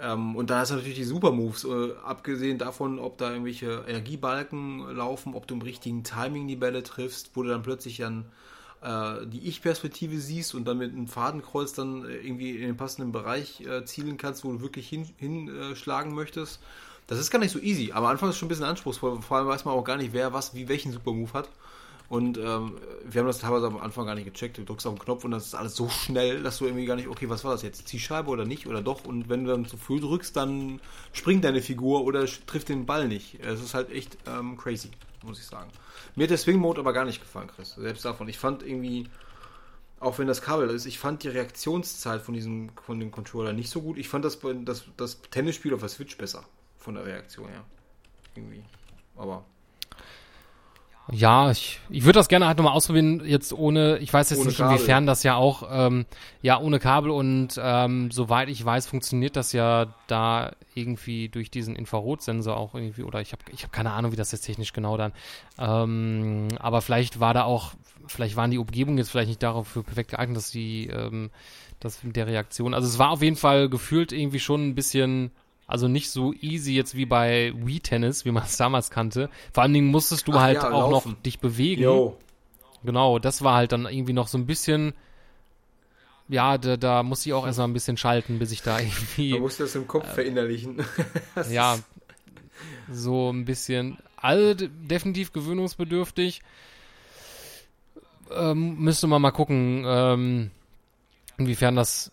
Ähm, und da hast du natürlich die Super-Moves, äh, abgesehen davon, ob da irgendwelche Energiebalken laufen, ob du im richtigen Timing die Bälle triffst, wo du dann plötzlich dann äh, die Ich-Perspektive siehst und dann mit einem Fadenkreuz dann äh, irgendwie in den passenden Bereich äh, zielen kannst, wo du wirklich hinschlagen hin, äh, möchtest. Das ist gar nicht so easy. Am Anfang ist es schon ein bisschen anspruchsvoll. Vor allem weiß man auch gar nicht, wer was, wie welchen Super-Move hat. Und ähm, wir haben das teilweise am Anfang gar nicht gecheckt. Du drückst auf den Knopf und das ist alles so schnell, dass du irgendwie gar nicht, okay, was war das jetzt? Zielscheibe oder nicht oder doch? Und wenn du dann zu früh drückst, dann springt deine Figur oder trifft den Ball nicht. Es ist halt echt ähm, crazy, muss ich sagen. Mir hat der Swing-Mode aber gar nicht gefallen, Chris. Selbst davon. Ich fand irgendwie, auch wenn das Kabel ist, ich fand die Reaktionszeit von diesem, von dem Controller nicht so gut. Ich fand das, das, das Tennisspiel auf der Switch besser. Von der Reaktion her. Irgendwie. Aber Ja, ich, ich würde das gerne halt nochmal ausprobieren, jetzt ohne, ich weiß jetzt ohne nicht, Kabel. inwiefern das ja auch, ähm, ja, ohne Kabel und ähm, soweit ich weiß, funktioniert das ja da irgendwie durch diesen Infrarotsensor auch irgendwie, oder ich habe ich hab keine Ahnung, wie das jetzt technisch genau dann, ähm, aber vielleicht war da auch, vielleicht waren die Umgebungen jetzt vielleicht nicht dafür perfekt geeignet, dass die, ähm, das mit der Reaktion, also es war auf jeden Fall gefühlt irgendwie schon ein bisschen also nicht so easy jetzt wie bei Wii Tennis, wie man es damals kannte. Vor allen Dingen musstest du Ach, halt ja, auch laufen. noch dich bewegen. Yo. Genau, das war halt dann irgendwie noch so ein bisschen. Ja, da, da muss ich auch erstmal ein bisschen schalten, bis ich da irgendwie. Man muss das im Kopf äh, verinnerlichen. ja, so ein bisschen. Also definitiv gewöhnungsbedürftig. Ähm, müsste man mal gucken, ähm, inwiefern das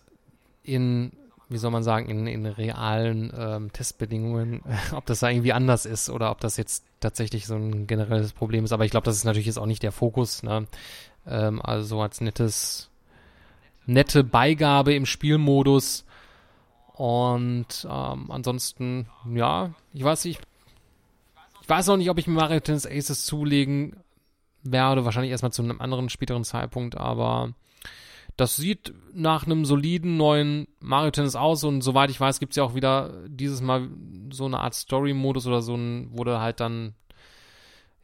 in wie soll man sagen, in, in realen ähm, Testbedingungen, ob das da irgendwie anders ist oder ob das jetzt tatsächlich so ein generelles Problem ist. Aber ich glaube, das ist natürlich jetzt auch nicht der Fokus. Ne? Ähm, also als nettes, nette Beigabe im Spielmodus. Und ähm, ansonsten, ja, ich weiß nicht, ich weiß noch nicht, ob ich mir Mario Tennis Aces zulegen werde. Wahrscheinlich erstmal zu einem anderen späteren Zeitpunkt, aber das sieht nach einem soliden neuen Mario Tennis aus und soweit ich weiß, gibt es ja auch wieder dieses Mal so eine Art Story-Modus oder so ein, wo du halt dann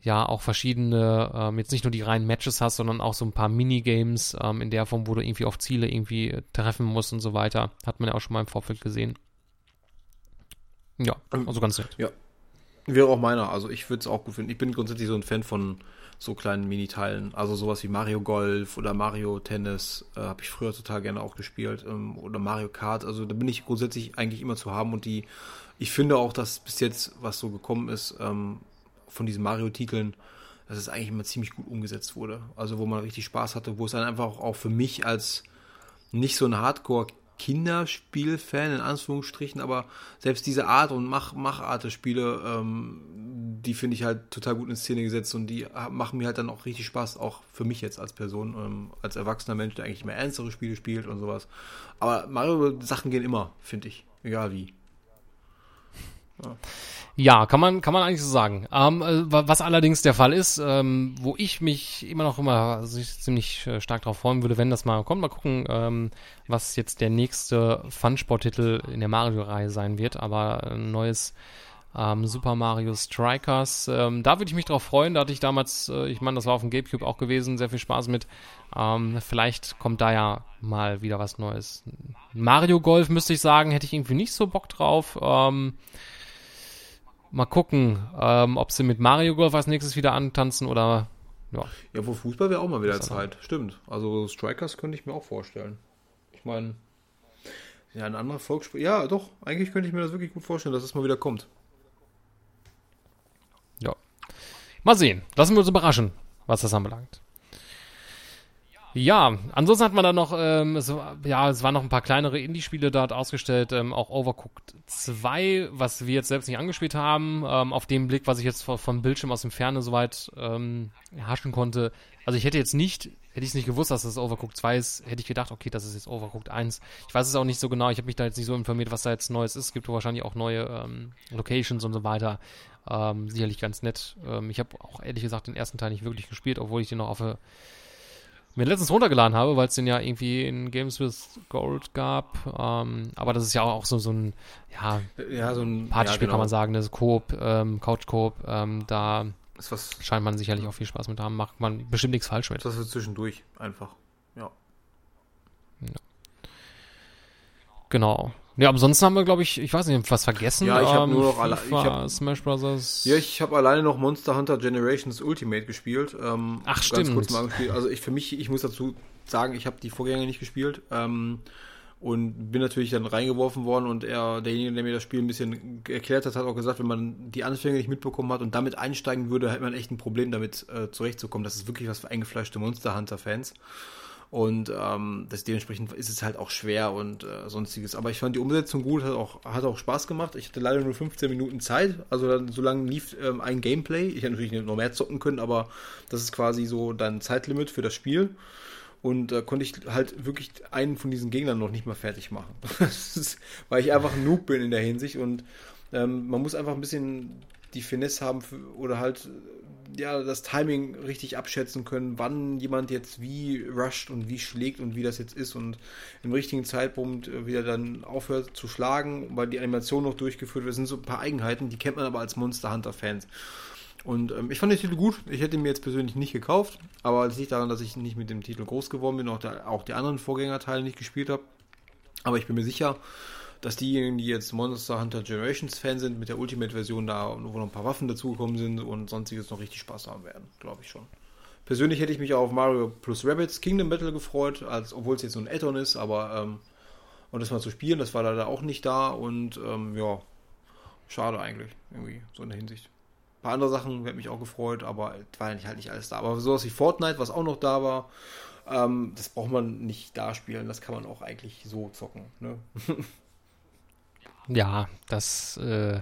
ja auch verschiedene, ähm, jetzt nicht nur die reinen Matches hast, sondern auch so ein paar Minigames ähm, in der Form, wo du irgendwie auf Ziele irgendwie treffen musst und so weiter. Hat man ja auch schon mal im Vorfeld gesehen. Ja, also ganz nett. Ja. Wäre auch meiner. Also ich würde es auch gut finden. Ich bin grundsätzlich so ein Fan von so kleinen Miniteilen. Also sowas wie Mario Golf oder Mario Tennis äh, habe ich früher total gerne auch gespielt. Ähm, oder Mario Kart. Also da bin ich grundsätzlich eigentlich immer zu haben. Und die, ich finde auch, dass bis jetzt, was so gekommen ist, ähm, von diesen Mario-Titeln, dass es eigentlich immer ziemlich gut umgesetzt wurde. Also wo man richtig Spaß hatte, wo es dann einfach auch für mich als nicht so ein Hardcore Kinderspiel-Fan in Anführungsstrichen, aber selbst diese Art und Mach Machart der Spiele, ähm, die finde ich halt total gut in Szene gesetzt und die machen mir halt dann auch richtig Spaß, auch für mich jetzt als Person, ähm, als erwachsener Mensch, der eigentlich mehr ernstere Spiele spielt und sowas. Aber Mario-Sachen gehen immer, finde ich, egal wie. Ja. Kann man, kann man eigentlich so sagen. Ähm, äh, was allerdings der Fall ist, ähm, wo ich mich immer noch immer also ziemlich äh, stark darauf freuen würde, wenn das mal kommt. Mal gucken, ähm, was jetzt der nächste Fun-Sport-Titel in der Mario-Reihe sein wird. Aber ein neues ähm, Super Mario Strikers. Ähm, da würde ich mich drauf freuen. Da hatte ich damals, äh, ich meine, das war auf dem GameCube auch gewesen, sehr viel Spaß mit. Ähm, vielleicht kommt da ja mal wieder was Neues. Mario Golf müsste ich sagen, hätte ich irgendwie nicht so Bock drauf. Ähm, Mal gucken, ähm, ob sie mit Mario Golf als nächstes wieder antanzen oder ja. Ja, wo Fußball wäre auch mal wieder Zeit. Stimmt. Also Strikers könnte ich mir auch vorstellen. Ich meine, ja, ein anderer Volksspiel. Ja, doch. Eigentlich könnte ich mir das wirklich gut vorstellen, dass es mal wieder kommt. Ja. Mal sehen. Lassen wir uns überraschen, was das anbelangt. Ja, ansonsten hat man da noch, ähm, es, ja, es waren noch ein paar kleinere Indie-Spiele dort ausgestellt, ähm, auch Overcooked 2, was wir jetzt selbst nicht angespielt haben, ähm, auf dem Blick, was ich jetzt vom Bildschirm aus dem Ferne soweit ähm, erhaschen konnte. Also ich hätte jetzt nicht, hätte ich es nicht gewusst, dass das Overcooked 2 ist, hätte ich gedacht, okay, das ist jetzt Overcooked 1. Ich weiß es auch nicht so genau, ich habe mich da jetzt nicht so informiert, was da jetzt Neues ist. Es gibt wahrscheinlich auch neue ähm, Locations und so weiter. Ähm, sicherlich ganz nett. Ähm, ich habe auch ehrlich gesagt den ersten Teil nicht wirklich gespielt, obwohl ich den noch auf der mir letztens runtergeladen habe, weil es den ja irgendwie in Games with Gold gab. Ähm, aber das ist ja auch so, so ein, ja, ja so ein Partyspiel ja, genau. kann man sagen, das Coop, ähm, Couch Coop, ähm, da was, scheint man sicherlich auch viel Spaß mit haben, macht man bestimmt nichts falsch mit. Das ist zwischendurch einfach, ja. ja. Genau. Ja, ansonsten haben wir, glaube ich, ich weiß nicht, was vergessen. Ja, ich habe ähm, nur noch alle, ich hab, Smash Bros. Ja, ich habe alleine noch Monster Hunter Generations Ultimate gespielt. Ähm, Ach, stimmt. Kurz mal gespielt. Also ich für mich, ich muss dazu sagen, ich habe die Vorgänger nicht gespielt. Ähm, und bin natürlich dann reingeworfen worden und er, derjenige, der mir das Spiel ein bisschen erklärt hat, hat auch gesagt, wenn man die Anfänge nicht mitbekommen hat und damit einsteigen würde, hätte man echt ein Problem damit äh, zurechtzukommen. Das ist wirklich was für eingefleischte Monster Hunter Fans. Und ähm, das, dementsprechend ist es halt auch schwer und äh, sonstiges. Aber ich fand die Umsetzung gut, hat auch, hat auch Spaß gemacht. Ich hatte leider nur 15 Minuten Zeit. Also dann, so lange lief ähm, ein Gameplay. Ich hätte natürlich noch mehr zocken können, aber das ist quasi so dein Zeitlimit für das Spiel. Und äh, konnte ich halt wirklich einen von diesen Gegnern noch nicht mal fertig machen. ist, weil ich einfach ein Noob bin in der Hinsicht. Und ähm, man muss einfach ein bisschen die Finesse haben für, oder halt ja das Timing richtig abschätzen können, wann jemand jetzt wie rusht und wie schlägt und wie das jetzt ist und im richtigen Zeitpunkt äh, wieder dann aufhört zu schlagen, weil die Animation noch durchgeführt wird. Das sind so ein paar Eigenheiten, die kennt man aber als Monster Hunter Fans. Und ähm, ich fand den Titel gut. Ich hätte ihn mir jetzt persönlich nicht gekauft, aber es liegt daran, dass ich nicht mit dem Titel groß geworden bin, auch, der, auch die anderen Vorgängerteile nicht gespielt habe. Aber ich bin mir sicher, dass diejenigen, die jetzt Monster Hunter Generations Fan sind, mit der Ultimate-Version da, wo noch ein paar Waffen dazugekommen sind und sonstiges noch richtig Spaß haben werden, glaube ich schon. Persönlich hätte ich mich auch auf Mario plus Rabbits Kingdom Battle gefreut, als, obwohl es jetzt so ein Add-on ist, aber ähm, und das mal zu spielen, das war leider auch nicht da und ähm, ja, schade eigentlich, irgendwie, so in der Hinsicht. Ein paar andere Sachen hätte mich auch gefreut, aber es war ja nicht, halt nicht alles da. Aber sowas wie Fortnite, was auch noch da war, ähm, das braucht man nicht da spielen, das kann man auch eigentlich so zocken. Ne? Ja, das äh,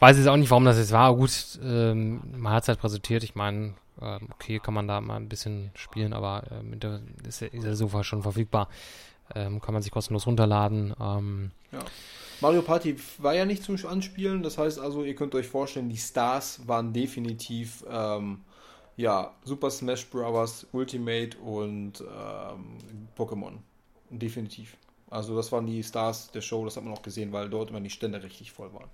weiß ich auch nicht, warum das jetzt war. Gut, ähm, man hat es halt präsentiert. Ich meine, äh, okay, kann man da mal ein bisschen spielen, aber ähm, der, ist, ja, ist ja sofort schon verfügbar. Ähm, kann man sich kostenlos runterladen. Ähm, ja. Mario Party war ja nicht zum Anspielen, das heißt also, ihr könnt euch vorstellen, die Stars waren definitiv ähm, ja, Super Smash Bros. Ultimate und ähm, Pokémon. Definitiv. Also das waren die Stars der Show, das hat man auch gesehen, weil dort immer die Stände richtig voll waren.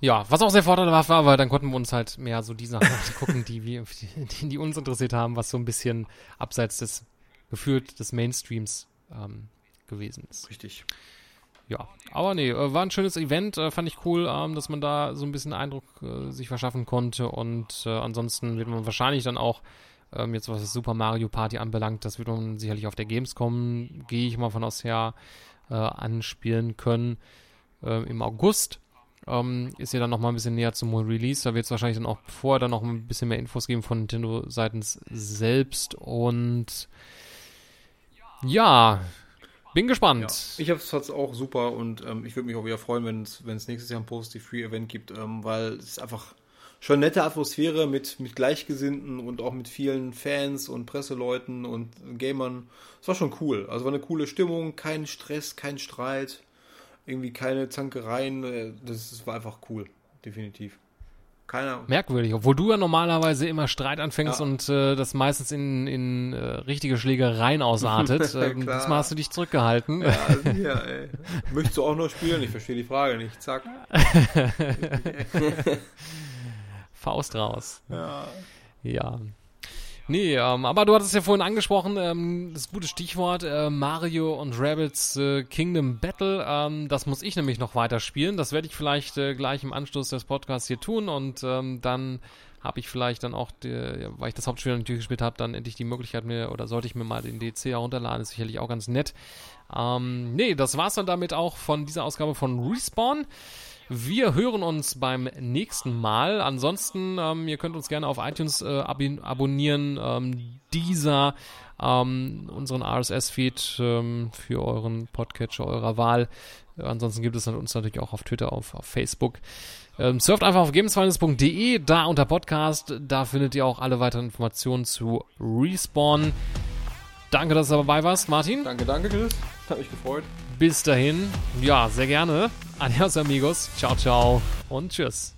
Ja, was auch sehr vorteilhaft war, weil dann konnten wir uns halt mehr so die Sachen gucken, die, wir, die, die, uns interessiert haben, was so ein bisschen abseits des gefühlt des Mainstreams ähm, gewesen ist. Richtig. Ja, aber nee, äh, war ein schönes Event, äh, fand ich cool, ähm, dass man da so ein bisschen Eindruck äh, sich verschaffen konnte und äh, ansonsten wird man wahrscheinlich dann auch ähm, jetzt was das Super Mario Party anbelangt, das wird man sicherlich auf der Gamescom, gehe ich mal von aus her, äh, anspielen können. Ähm, Im August ähm, ist ja dann noch mal ein bisschen näher zum Release. Da wird es wahrscheinlich dann auch vorher dann noch ein bisschen mehr Infos geben von Nintendo seitens selbst. Und ja, bin gespannt. Ja, ich habe es auch super und ähm, ich würde mich auch wieder freuen, wenn es nächstes Jahr ein Positive Free Event gibt, ähm, weil es einfach schon nette Atmosphäre mit, mit Gleichgesinnten und auch mit vielen Fans und Presseleuten und Gamern. Es war schon cool. Also war eine coole Stimmung, kein Stress, kein Streit, irgendwie keine Zankereien. Äh, das war einfach cool, definitiv. Keiner. Merkwürdig, obwohl du ja normalerweise immer Streit anfängst ja. und äh, das meistens in, in äh, richtige Schlägereien ausartet. äh, diesmal hast du dich zurückgehalten. Ja, ja, ey. Möchtest du auch noch spielen? Ich verstehe die Frage nicht. Zack. Faust raus. Ja. Ja. Nee, ähm, aber du hattest ja vorhin angesprochen, ähm, das gute Stichwort äh, Mario und Rabbits äh, Kingdom Battle. Ähm, das muss ich nämlich noch weiter spielen. Das werde ich vielleicht äh, gleich im Anschluss des Podcasts hier tun und ähm, dann habe ich vielleicht dann auch, die, weil ich das Hauptspiel natürlich gespielt habe, dann endlich die Möglichkeit mir oder sollte ich mir mal den DC herunterladen. Ist sicherlich auch ganz nett. Ähm, nee, das war's dann damit auch von dieser Ausgabe von Respawn. Wir hören uns beim nächsten Mal. Ansonsten, ähm, ihr könnt uns gerne auf iTunes äh, ab abonnieren, ähm, dieser, ähm, unseren RSS-Feed ähm, für euren Podcatcher eurer Wahl. Äh, ansonsten gibt es uns natürlich auch auf Twitter, auf, auf Facebook. Ähm, surft einfach auf gamesfinance.de, da unter Podcast, da findet ihr auch alle weiteren Informationen zu Respawn. Danke, dass du dabei warst, Martin. Danke, danke, Chris. Hat mich gefreut. Bis dahin, ja, sehr gerne. Adios, amigos. Ciao, ciao und tschüss.